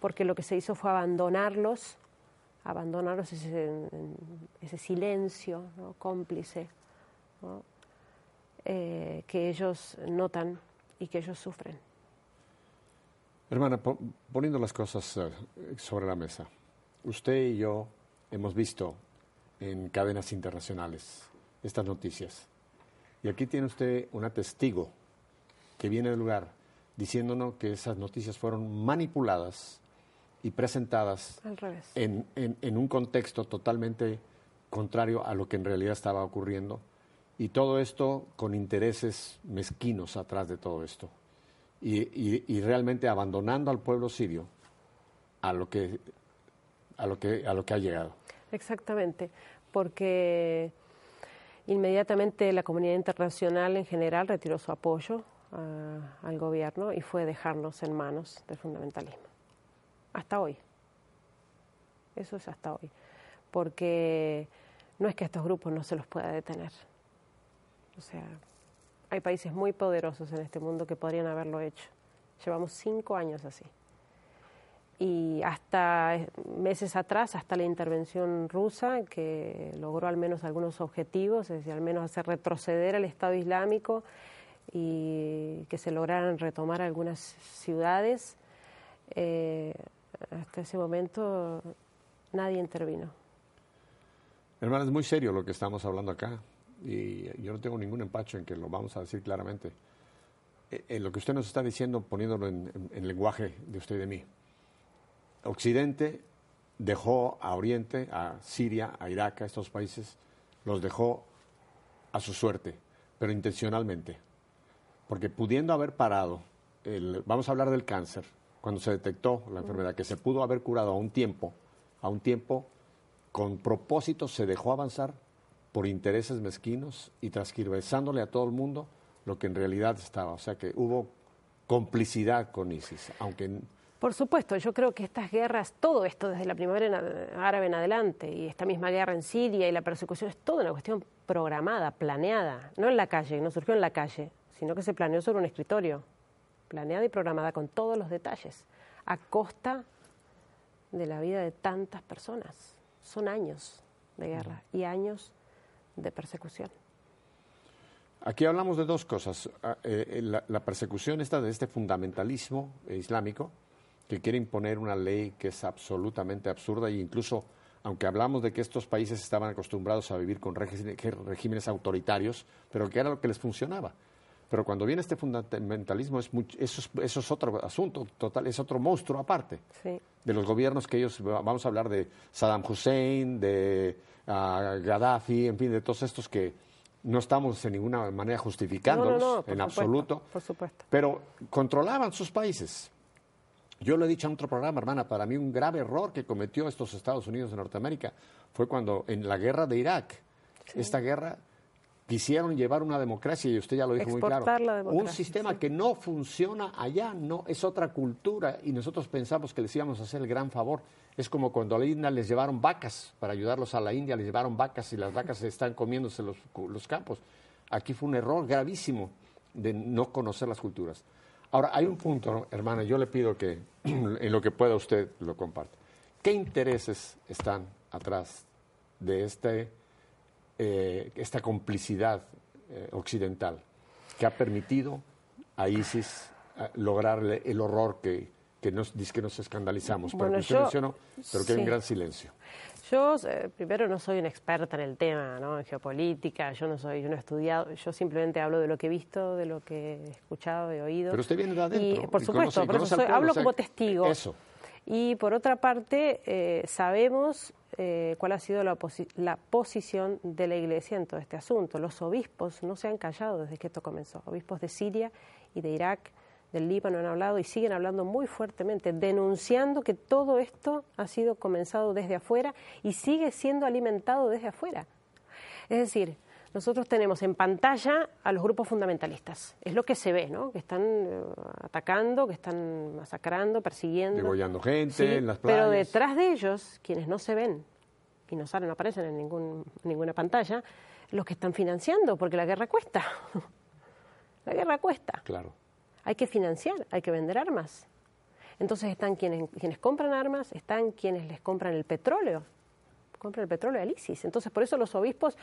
Porque lo que se hizo fue abandonarlos, abandonarlos ese, ese silencio cómplice eh, que ellos notan y que ellos sufren. Hermana, poniendo las cosas eh, sobre la mesa, usted y yo hemos visto en cadenas internacionales estas noticias. Y aquí tiene usted una testigo que viene del lugar diciéndonos que esas noticias fueron manipuladas y presentadas En, en, un contexto totalmente contrario a lo que en realidad estaba ocurriendo. Y todo esto con intereses mezquinos atrás de todo esto. Y, y, realmente abandonando al pueblo sirio a lo que a lo que a lo que ha llegado. Exactamente, porque inmediatamente la comunidad internacional en general retiró su apoyo al gobierno y fue dejarnos en manos del fundamentalismo. Hasta hoy. Eso es hasta hoy. Porque no es que a estos grupos no se los pueda detener. O sea, hay países muy poderosos en este mundo que podrían haberlo hecho. Llevamos cinco años así. Y hasta meses atrás, hasta la intervención rusa, que logró al menos algunos objetivos, es decir, al menos hacer retroceder al Estado Islámico y que se lograran retomar algunas ciudades, eh, hasta ese momento nadie intervino. Hermana, es muy serio lo que estamos hablando acá y yo no tengo ningún empacho en que lo vamos a decir claramente. En eh, lo que usted nos está diciendo, poniéndolo en, en lenguaje de usted y de mí, Occidente dejó a Oriente, a Siria, a Irak, a estos países, los dejó a su suerte, pero intencionalmente porque pudiendo haber parado, el, vamos a hablar del cáncer, cuando se detectó la enfermedad, que se pudo haber curado a un tiempo, a un tiempo, con propósito se dejó avanzar por intereses mezquinos y transgirvesándole a todo el mundo lo que en realidad estaba. O sea que hubo complicidad con ISIS, aunque... Por supuesto, yo creo que estas guerras, todo esto desde la primavera árabe en adelante y esta misma guerra en Siria y la persecución es toda una cuestión programada, planeada, no en la calle, no surgió en la calle, sino que se planeó sobre un escritorio, planeada y programada con todos los detalles, a costa de la vida de tantas personas. Son años de guerra y años de persecución. Aquí hablamos de dos cosas. Ah, eh, eh, la, persecución está de este fundamentalismo islámico que quiere imponer una ley que es absolutamente absurda e incluso, aunque hablamos de que estos países estaban acostumbrados a vivir con regímenes autoritarios, pero que era lo que les funcionaba. Pero cuando viene este fundamentalismo, es eso, es, otro asunto total, es otro monstruo aparte de los gobiernos que ellos, vamos a hablar de Saddam Hussein, de uh, Gaddafi, en fin, de todos estos que no estamos en ninguna manera justificándolos en absoluto, por supuesto. pero controlaban sus países. Yo lo he dicho en otro programa, hermana, para mí un grave error que cometió estos Estados Unidos de Norteamérica fue cuando en la guerra de Irak, esta guerra quisieron llevar una democracia, y usted ya lo dijo muy claro, un sistema que no funciona allá, no es otra cultura, y nosotros pensamos que les íbamos a hacer el gran favor. Es como cuando a la India les llevaron vacas, para ayudarlos a la India les llevaron vacas y las vacas están comiéndose los, los campos. Aquí fue un error gravísimo de no conocer las culturas. Ahora, hay un punto, hermana, yo le pido que [CLEARS THROAT] en lo que pueda usted lo comparte. ¿Qué intereses están atrás de este eh, esta complicidad eh, occidental que ha permitido a ISIS eh, lograr el horror que, que nos dice que nos escandalizamos, pero que mencionó, pero que hay un gran silencio. Yo, primero, no soy una experta en el tema, ¿no? en geopolítica, yo no soy, yo no he estudiado, yo simplemente hablo de lo que he visto, de lo que he escuchado, he oído. Pero usted viene de adentro. Y, por supuesto, por eso hablo como testigo. Eso. Y por otra parte, sabemos eh, cuál ha sido la, posición de la Iglesia en todo este asunto. Los obispos no se han callado desde que esto comenzó. Obispos de Siria y de Irak, del Líbano han hablado y siguen hablando muy fuertemente, denunciando que todo esto ha sido comenzado desde afuera y sigue siendo alimentado desde afuera. Es decir, nosotros tenemos en pantalla a los grupos fundamentalistas. Es lo que se ve, ¿no? Que están eh, atacando, que están masacrando, persiguiendo. Degollando gente en las playas. Pero detrás de ellos, quienes no se ven y no salen, no aparecen en ningún, ninguna pantalla, los que están financiando, porque la guerra cuesta. [LAUGHS] la guerra cuesta. Claro. Hay que financiar, hay que vender armas. Entonces están quienes, quienes compran armas, están quienes les compran el petróleo compra el petróleo al ISIS. Entonces, por eso los obispos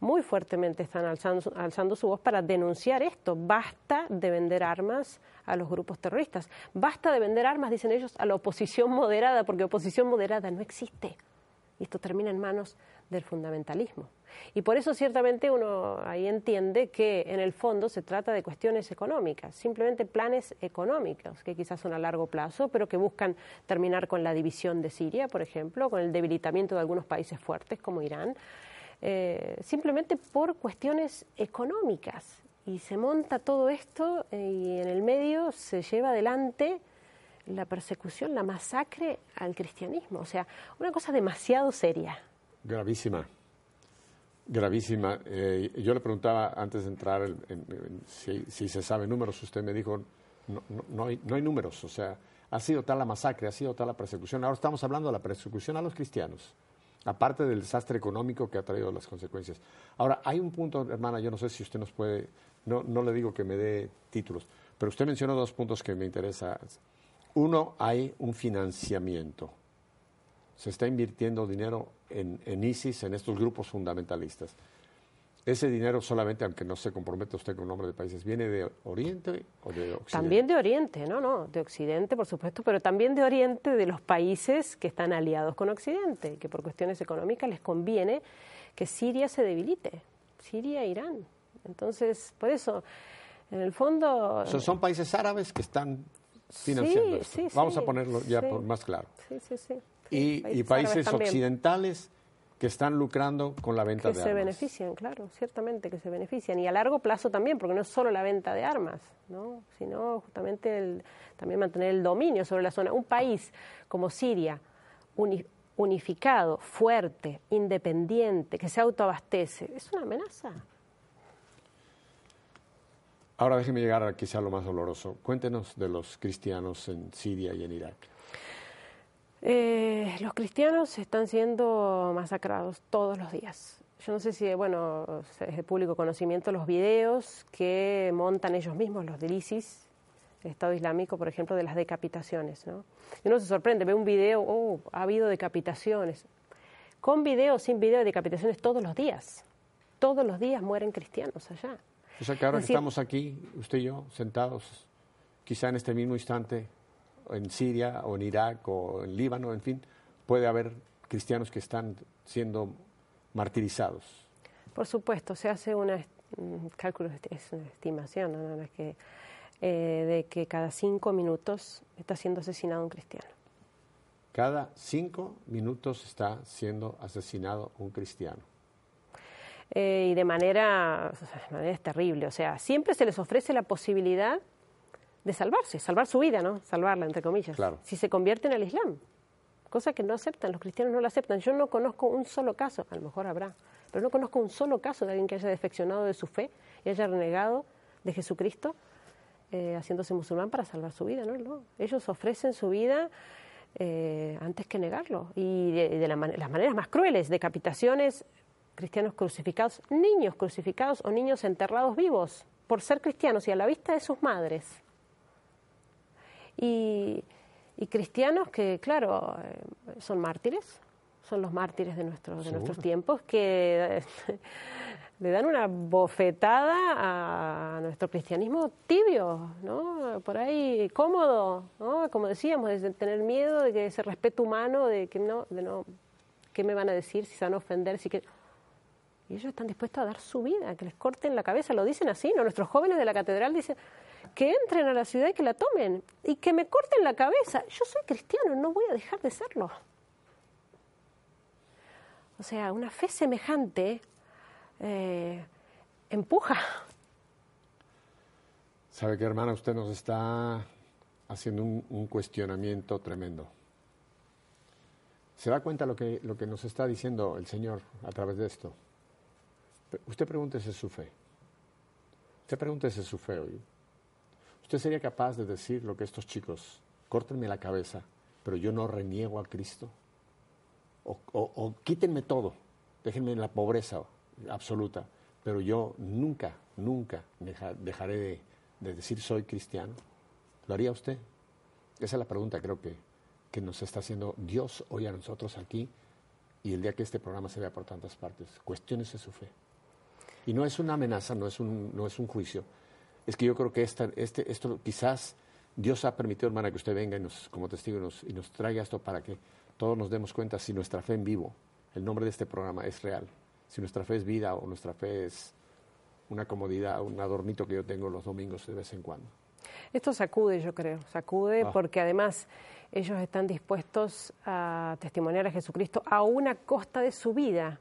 muy fuertemente están alzando, alzando su voz para denunciar esto. Basta de vender armas a los grupos terroristas. Basta de vender armas, dicen ellos, a la oposición moderada, porque oposición moderada no existe. y esto termina en manos del fundamentalismo. Y por eso ciertamente uno ahí entiende que en el fondo se trata de cuestiones económicas, simplemente planes económicos, que quizás son a largo plazo, pero que buscan terminar con la división de Siria, por ejemplo, con el debilitamiento de algunos países fuertes como Irán, eh, simplemente por cuestiones económicas. Y se monta todo esto eh, y en el medio se lleva adelante la persecución, la masacre al cristianismo. O sea, una cosa demasiado seria. Gravísima. Gravísima. Eh, yo le preguntaba antes de entrar si, se sabe números. Usted me dijo, no, no, hay, no hay números. O sea, ha sido tal la masacre, ha sido tal la persecución. Ahora estamos hablando de la persecución a los cristianos, aparte del desastre económico que ha traído las consecuencias. Ahora, hay un punto, hermana, yo no sé si usted nos puede, no, no le digo que me dé títulos, pero usted mencionó dos puntos que me interesan uno, hay un financiamiento. Se está invirtiendo dinero en, ISIS, en estos grupos fundamentalistas. Ese dinero solamente, aunque no se comprometa usted con nombre de países, ¿viene de Oriente o de Occidente? También de Oriente, no, no, de Occidente, por supuesto, pero también de Oriente, de los países que están aliados con Occidente, que por cuestiones económicas les conviene que Siria se debilite, Siria e Irán. Entonces, por eso, en el fondo... son países árabes que están financiando Vamos a ponerlo ya por más claro. Y, y, países occidentales que están lucrando con la venta de armas. Que se benefician, claro, ciertamente que se benefician. Y a largo plazo también, porque no es solo la venta de armas, ¿no? sino justamente el, también mantener el dominio sobre la zona. Un país como Siria, unificado, fuerte, independiente, que se autoabastece, es una amenaza. Ahora déjeme llegar a quizá lo más doloroso. Cuéntenos de los cristianos en Siria y en Irak. Los cristianos están siendo masacrados todos los días. Yo no sé si, bueno, es de público conocimiento los videos que montan ellos mismos, los del ISIS, el Estado Islámico, por ejemplo, de las decapitaciones. ¿no? Y uno se sorprende, ve un video, oh, ha habido decapitaciones. Con video, sin video, de decapitaciones todos los días. Todos los días mueren cristianos allá. O sea que ahora que estamos aquí, usted y yo, sentados, quizá en este mismo instante, en Siria o en Irak o en Líbano, en fin, puede haber cristianos que están siendo martirizados. Por supuesto, se hace una un cálculo, es una estimación, ¿no? que, eh, de que cada cinco minutos está siendo asesinado un cristiano. Cada cinco minutos está siendo asesinado un cristiano. Eh, y de manera, de manera terrible. O sea, siempre se les ofrece la posibilidad de salvarse, salvar su vida, ¿no? Salvarla, entre comillas. Si se convierten al Islam. Cosa que no aceptan, los cristianos no la aceptan. Yo no conozco un solo caso, a lo mejor habrá, pero no conozco un solo caso de alguien que haya defeccionado de su fe y haya renegado de Jesucristo eh, haciéndose musulmán para salvar su vida, ¿no? Ellos ofrecen su vida eh, antes que negarlo. Y de, las maneras más crueles, decapitaciones, cristianos crucificados, niños crucificados o niños enterrados vivos por ser cristianos y a la vista de sus madres. Y, cristianos que, claro, eh, son mártires, son los mártires de, nuestros de nuestros tiempos, que [LAUGHS] le dan una bofetada a nuestro cristianismo tibio, ¿no? Por ahí cómodo, ¿no? Como decíamos, de tener miedo de que ese respeto humano, de que no, de no, ¿qué me van a decir si se van a ofender? Si que y ellos están dispuestos a dar su vida, que les corten la cabeza. Lo dicen así, ¿no? Nuestros jóvenes de la catedral dicen que entren a la ciudad y que la tomen y que me corten la cabeza. Yo soy cristiano, no voy a dejar de serlo. O sea, una fe semejante eh, empuja. ¿Sabe qué, hermana? Usted nos está haciendo un, cuestionamiento tremendo. ¿Se da cuenta lo que, lo que nos está diciendo el Señor a través de esto? Usted pregúntese su fe. Usted pregúntese su fe hoy. ¿Usted sería capaz de decir lo que estos chicos, córtenme la cabeza, pero yo no reniego a Cristo? O, quítenme todo, déjenme en la pobreza absoluta, pero yo nunca, nunca dejaré de, de, decir soy cristiano. ¿Lo haría usted? Esa es la pregunta creo que, que nos está haciendo Dios hoy a nosotros aquí y el día que este programa se vea por tantas partes. Cuestiónese su fe. Y no es una amenaza, no es un, no es un juicio. Es que yo creo que esta, este, esto quizás Dios ha permitido, hermana, que usted venga y nos, como testigo y nos, y nos traiga esto para que todos nos demos cuenta si nuestra fe en vivo el nombre de este programa es real. Si nuestra fe es vida o nuestra fe es una comodidad, un adornito que yo tengo los domingos de vez en cuando. Esto sacude, yo creo, sacude Ah. porque además ellos están dispuestos a testimoniar a Jesucristo a una costa de su vida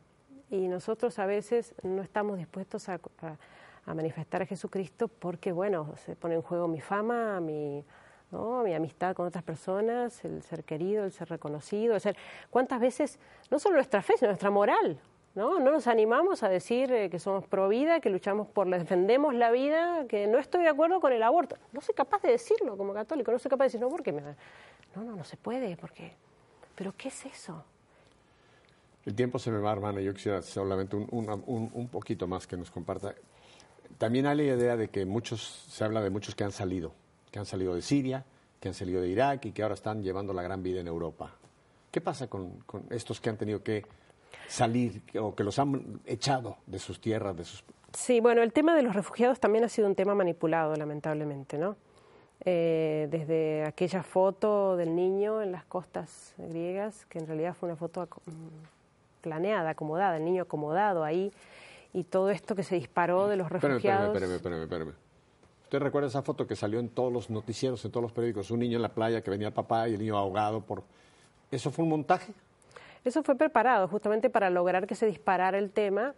y nosotros a veces no estamos dispuestos a, a- a manifestar a Jesucristo porque, bueno, se pone en juego mi fama, mi, ¿no? mi amistad con otras personas, el ser querido, el ser reconocido, el ser... ¿Cuántas veces, no solo nuestra fe, sino nuestra moral? ¿No? no nos animamos a decir eh, que somos pro vida, que luchamos por, defendemos la vida, que no estoy de acuerdo con el aborto. No soy capaz de decirlo como católico, no soy capaz de decir, no, porque me... No, no, no se puede, porque... ¿Pero qué es eso? El tiempo se me va, hermana. Yo quisiera solamente un, un- un poquito más que nos comparta. También hay la idea de que muchos, se habla de muchos que han salido, que han salido de Siria, que han salido de Irak y que ahora están llevando la gran vida en Europa. ¿Qué pasa con, con estos que han tenido que salir o que los han echado de sus tierras, de sus... Sí, bueno, el tema de los refugiados también ha sido un tema manipulado, lamentablemente, ¿no? Eh, desde aquella foto del niño en las costas griegas, que en realidad fue una foto planeada, acomodada, el niño acomodado ahí, y todo esto que se disparó de los refugiados. espérame, espérame, espérame, espérame. ¿Usted recuerda esa foto que salió en todos los noticieros, en todos los periódicos? Un niño en la playa que venía el papá y el niño ahogado por... ¿Eso fue un montaje? Eso fue preparado justamente para lograr que se disparara el tema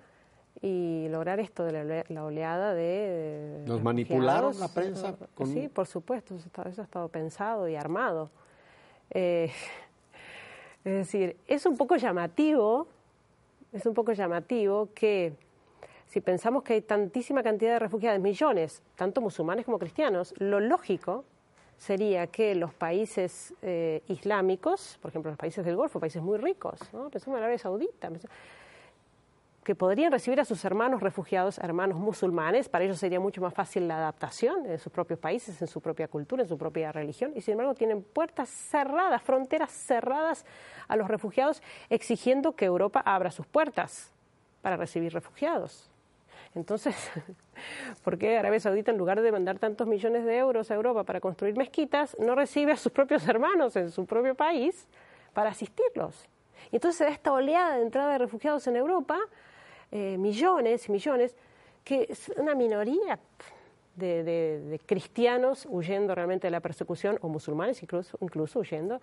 y lograr esto de la, ole- la oleada de... ¿Nos manipularon la prensa con- Sí, por supuesto, eso ha estado pensado y armado. Eh, es decir, es un poco llamativo, es un poco llamativo que si pensamos que hay tantísima cantidad de refugiados, millones, tanto musulmanes como cristianos, lo lógico sería que los países eh, islámicos, por ejemplo los países del Golfo, países muy ricos, ¿no? pensemos en Arabia Saudita, que podrían recibir a sus hermanos refugiados, hermanos musulmanes, para ellos sería mucho más fácil la adaptación en sus propios países, en su propia cultura, en su propia religión, y sin embargo tienen puertas cerradas, fronteras cerradas a los refugiados, exigiendo que Europa abra sus puertas para recibir refugiados. Entonces, [LAUGHS] ¿por qué Arabia Saudita, en lugar de mandar tantos millones de euros a Europa para construir mezquitas, no recibe a sus propios [LAUGHS] hermanos en su propio país para asistirlos? Y entonces se da esta oleada de entrada de refugiados en Europa, eh, millones y millones, que es una minoría de, de- cristianos huyendo realmente de la persecución, o musulmanes incluso, incluso huyendo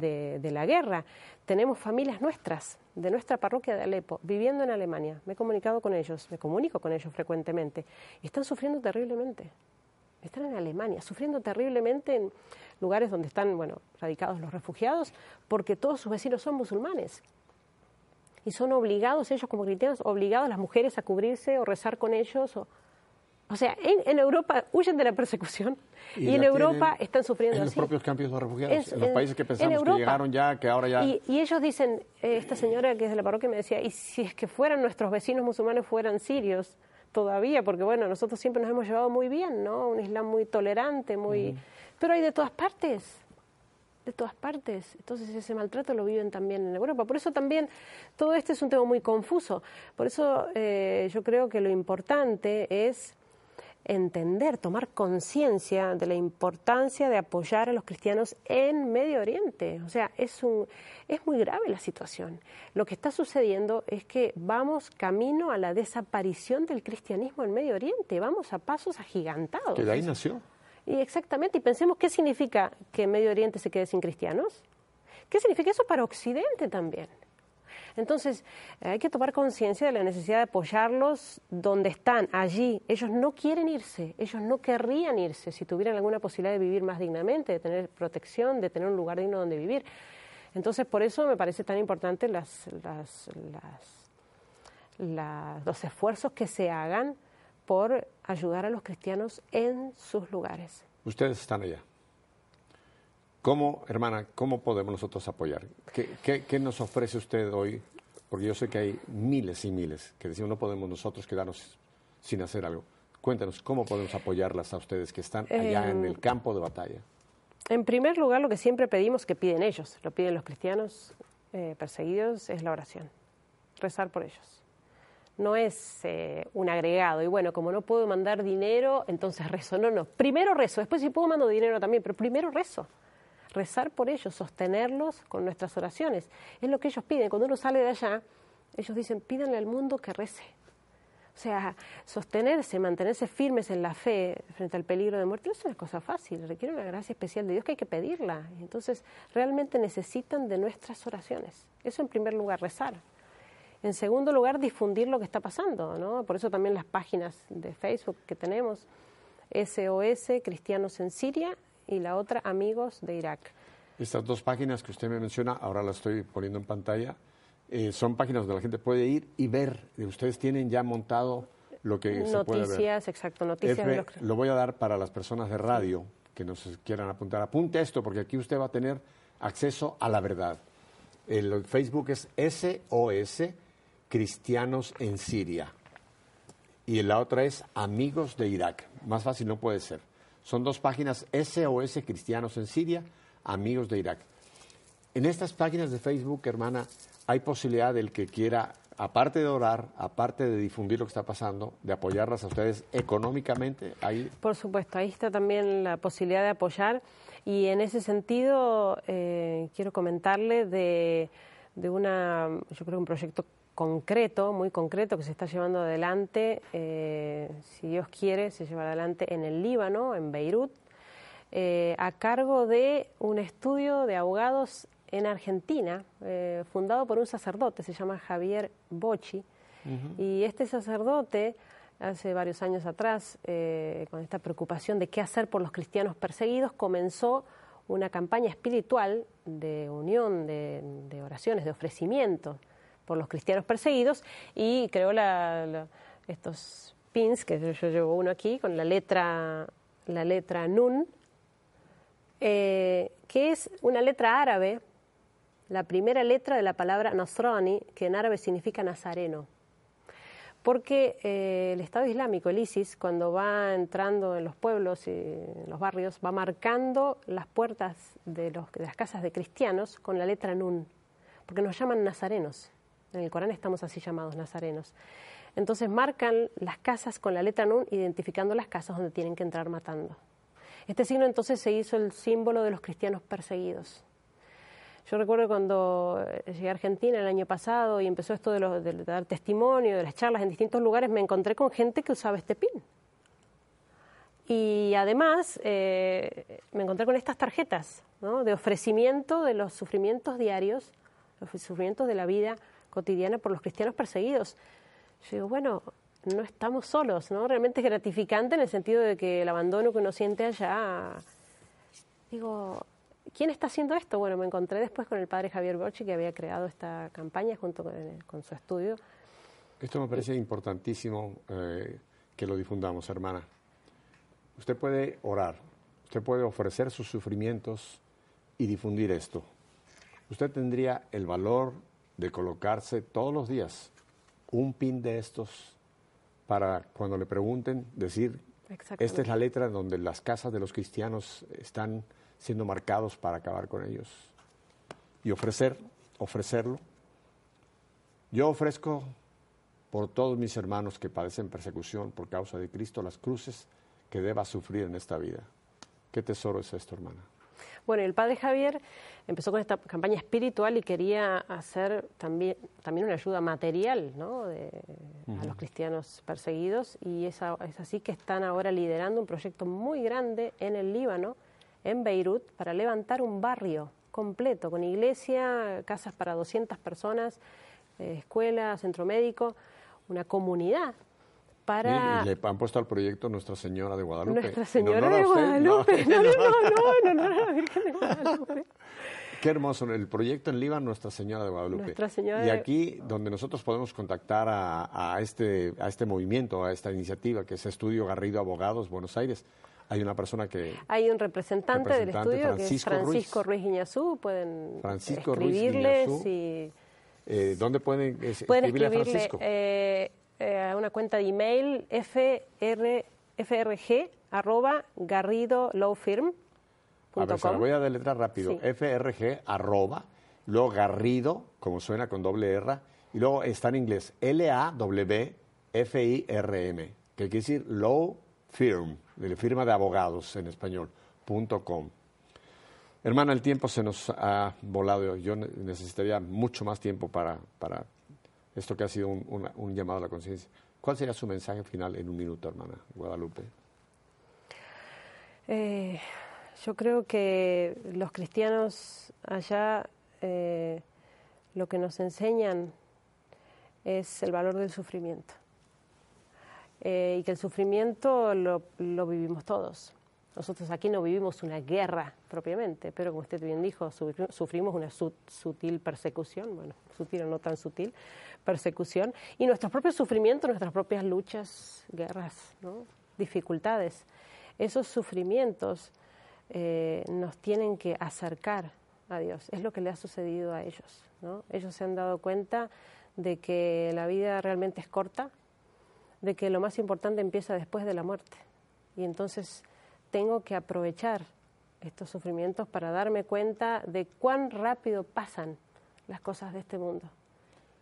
de, la guerra. Tenemos familias nuestras, de nuestra parroquia de Alepo, viviendo en Alemania. Me he comunicado con ellos, me comunico con ellos frecuentemente, están sufriendo terriblemente. Están en Alemania, sufriendo terriblemente en lugares donde están, bueno, radicados los refugiados, porque todos sus vecinos son musulmanes. Y son obligados, ellos como cristianos, obligados las mujeres a cubrirse o rezar con ellos. O, o sea, en, en Europa huyen de la persecución y, en Europa están sufriendo En los así. propios campos de refugiados, Es- en los países que en pensamos que llegaron ya, que ahora ya... Y, y ellos dicen, eh, esta señora que es de la parroquia me decía, y si es que fueran nuestros vecinos musulmanes fueran sirios todavía, porque bueno, nosotros siempre nos hemos llevado muy bien, ¿no? Un Islam muy tolerante, muy... Pero hay de todas partes, de todas partes. Entonces ese maltrato lo viven también en Europa. Por eso también todo este es un tema muy confuso. Por eso eh, yo creo que lo importante es entender, tomar conciencia de la importancia de apoyar a los cristianos en Medio Oriente. O sea, es, un, es muy grave la situación. Lo que está sucediendo es que vamos camino a la desaparición del cristianismo en Medio Oriente. Vamos a pasos agigantados. que de ahí nació. Y exactamente, y pensemos qué significa que Medio Oriente se quede sin cristianos. ¿Qué significa eso para Occidente también? Entonces, eh, hay que tomar conciencia de la necesidad de apoyarlos donde están, allí. Ellos no quieren irse, ellos no querrían irse si tuvieran alguna posibilidad de vivir más dignamente, de tener protección, de tener un lugar digno donde vivir. Entonces, por eso me parece tan importante las, las, las, los esfuerzos que se hagan por ayudar a los cristianos en sus lugares. Ustedes están allá. ¿Cómo, hermana, cómo podemos nosotros apoyar? ¿Qué, qué, qué nos ofrece usted hoy? Porque yo sé que hay miles y miles que decimos no podemos nosotros quedarnos sin hacer algo. Cuéntanos, ¿cómo podemos apoyarlas a ustedes que están allá en Em, el campo de batalla? En primer lugar, lo que siempre pedimos, que piden ellos, lo piden los cristianos eh, perseguidos, es la oración, rezar por ellos. No es eh, un agregado, y bueno, como no puedo mandar dinero, entonces rezo. No, no, primero rezo, después si puedo mando dinero también, pero primero rezo. Rezar por ellos, sostenerlos con nuestras oraciones. Es lo que ellos piden. Cuando uno sale de allá, ellos dicen, pídanle al mundo que rece. O sea, sostenerse, mantenerse firmes en la fe frente al peligro de muerte no es una cosa fácil, requiere una gracia especial de Dios que hay que pedirla. Entonces, realmente necesitan de nuestras oraciones. Eso en primer lugar, rezar. En segundo lugar, difundir lo que está pasando, ¿no? Por eso también las páginas de Facebook que tenemos, SOS Cristianos en Siria y la otra Amigos de Irak. Estas dos páginas que usted me menciona, ahora las estoy poniendo en pantalla, eh, son páginas donde la gente puede ir y ver. Ustedes tienen ya montado lo que noticias, se puede ver. Noticias, exacto, noticias. F, de los... Lo voy a dar para las personas de radio que nos quieran apuntar. Apunte esto porque aquí usted va a tener acceso a la verdad. El Facebook es SOS Cristianos en Siria y la otra es Amigos de Irak. Más fácil no puede ser. Son dos páginas SOS Cristianos en Siria, Amigos de Irak. En estas páginas de Facebook, hermana, hay posibilidad del que quiera, aparte de orar, aparte de difundir lo que está pasando, de apoyarlas a ustedes económicamente. Ahí... Por supuesto, ahí está también la posibilidad de apoyar y en ese sentido eh, quiero comentarle de, de una, yo creo, un proyecto concreto, muy concreto, que se está llevando adelante, eh, si Dios quiere, se lleva adelante en el Líbano, en Beirut, eh, a cargo de un estudio de abogados en Argentina, eh, fundado por un sacerdote, se llama Javier Bocci, y este sacerdote, hace varios años atrás, con esta preocupación de qué hacer por los cristianos perseguidos, comenzó una campaña espiritual de unión, de, de oraciones, de ofrecimiento por los cristianos perseguidos, y creó estos pins, que yo, llevo uno aquí, con la letra, la letra Nun, eh, que es una letra árabe, la primera letra de la palabra Nasrani, que en árabe significa nazareno. Porque eh, el Estado Islámico, el ISIS, cuando va entrando en los pueblos y en los barrios, va marcando las puertas de las casas de cristianos con la letra Nun, porque nos llaman nazarenos. En el Corán estamos así llamados nazarenos. Entonces marcan las casas con la letra Nun, identificando las casas donde tienen que entrar matando. Este signo entonces se hizo el símbolo de los cristianos perseguidos. Yo recuerdo cuando llegué a Argentina el año pasado y empezó esto de, dar testimonio, de las charlas en distintos lugares, me encontré con gente que usaba este pin. Y además eh, me encontré con estas tarjetas de ofrecimiento de los sufrimientos diarios, los sufrimientos de la vida cotidiana por los cristianos perseguidos. Yo digo, bueno, no estamos solos, ¿no? Realmente es gratificante en el sentido de que el abandono que uno siente allá, digo, ¿quién está haciendo esto? Bueno, me encontré después con el padre Javier Borchi, que había creado esta campaña junto con, su estudio. Esto me parece importantísimo eh, que lo difundamos, hermana. Usted puede orar, usted puede ofrecer sus sufrimientos y difundir esto. Usted tendría el valor de colocarse todos los días un pin de estos para cuando le pregunten decir, esta es la letra donde las casas de los cristianos están siendo marcados para acabar con ellos. Y ofrecer, ofrecerlo. Yo ofrezco por todos mis hermanos que padecen persecución por causa de Cristo las cruces que deba sufrir en esta vida. ¿Qué tesoro es esto, hermana? Bueno, el padre Javier empezó con esta campaña espiritual y quería hacer también, también una ayuda material ¿no? de, uh -huh. a los cristianos perseguidos y es, es así que están ahora liderando un proyecto muy grande en el Líbano, en Beirut, para levantar un barrio completo, con iglesia, casas para 200 personas, eh, escuela, centro médico, una comunidad para... Y le han puesto al proyecto Nuestra Señora de Guadalupe. Nuestra Señora de Guadalupe. [LAUGHS] No, no, no, no, no, no, la Virgen de Guadalupe. [LAUGHS] Qué hermoso, el proyecto en Líbano, Nuestra Señora de Guadalupe. Nuestra Señora y aquí, donde nosotros podemos contactar a, a, este, a este movimiento, a esta iniciativa, que es Estudio Garrido Abogados, Buenos Aires, hay una persona que... Hay un representante, representante del estudio, Francisco que es Francisco Ruiz, Ruiz Iñazú, pueden Francisco escribirle Ruiz. Eh, ¿Dónde pueden, es, pueden escribirle, escribirle a Francisco? Eh, eh, una cuenta de email fr, frg arroba garrido law firm a ver, se lo voy a deletrar rápido. Sí. frg arroba, luego garrido, como suena con doble R, y luego está en inglés L-A-W-F-I-R-M, que quiere decir law firm, de la firma de abogados en español, punto com. Hermana, el tiempo se nos ha volado. Yo necesitaría mucho más tiempo para, para esto que ha sido un, llamado a la conciencia. ¿Cuál sería su mensaje final en un minuto, hermana Guadalupe? Eh, yo creo que los cristianos allá eh, lo que nos enseñan es el valor del sufrimiento. Eh, y que el sufrimiento lo, vivimos todos. Nosotros aquí no vivimos una guerra propiamente, pero como usted bien dijo, sufrimos una sutil persecución, bueno, sutil o no tan sutil, persecución, y nuestros propios sufrimientos, nuestras propias luchas, guerras, dificultades esos sufrimientos eh, nos tienen que acercar a Dios. Es lo que le ha sucedido a ellos. ¿no? Ellos se han dado cuenta de que la vida realmente es corta, de que lo más importante empieza después de la muerte. Y entonces tengo que aprovechar estos sufrimientos para darme cuenta de cuán rápido pasan las cosas de este mundo.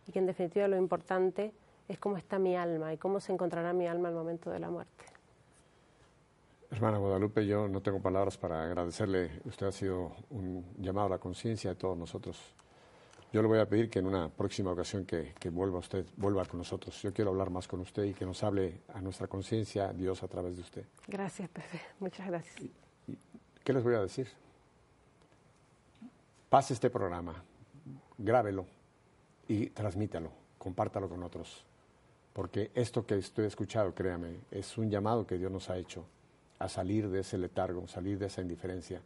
Y que en definitiva lo importante es cómo está mi alma y cómo se encontrará mi alma al momento de la muerte. Hermana Guadalupe, yo no tengo palabras para agradecerle. Usted ha sido un llamado a la conciencia de todos nosotros. Yo le voy a pedir que en una próxima ocasión que, vuelva usted, vuelva con nosotros. Yo quiero hablar más con usted y que nos hable a nuestra conciencia Dios a través de usted. Gracias, Pepe. Muchas gracias. ¿Qué les voy a decir? Pase este programa, grábelo y transmítalo, compártalo con otros. Porque esto que estoy escuchando, créame, es un llamado que Dios nos ha hecho a salir de ese letargo, salir de esa indiferencia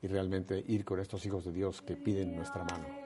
y realmente ir con estos hijos de Dios que piden nuestra mano.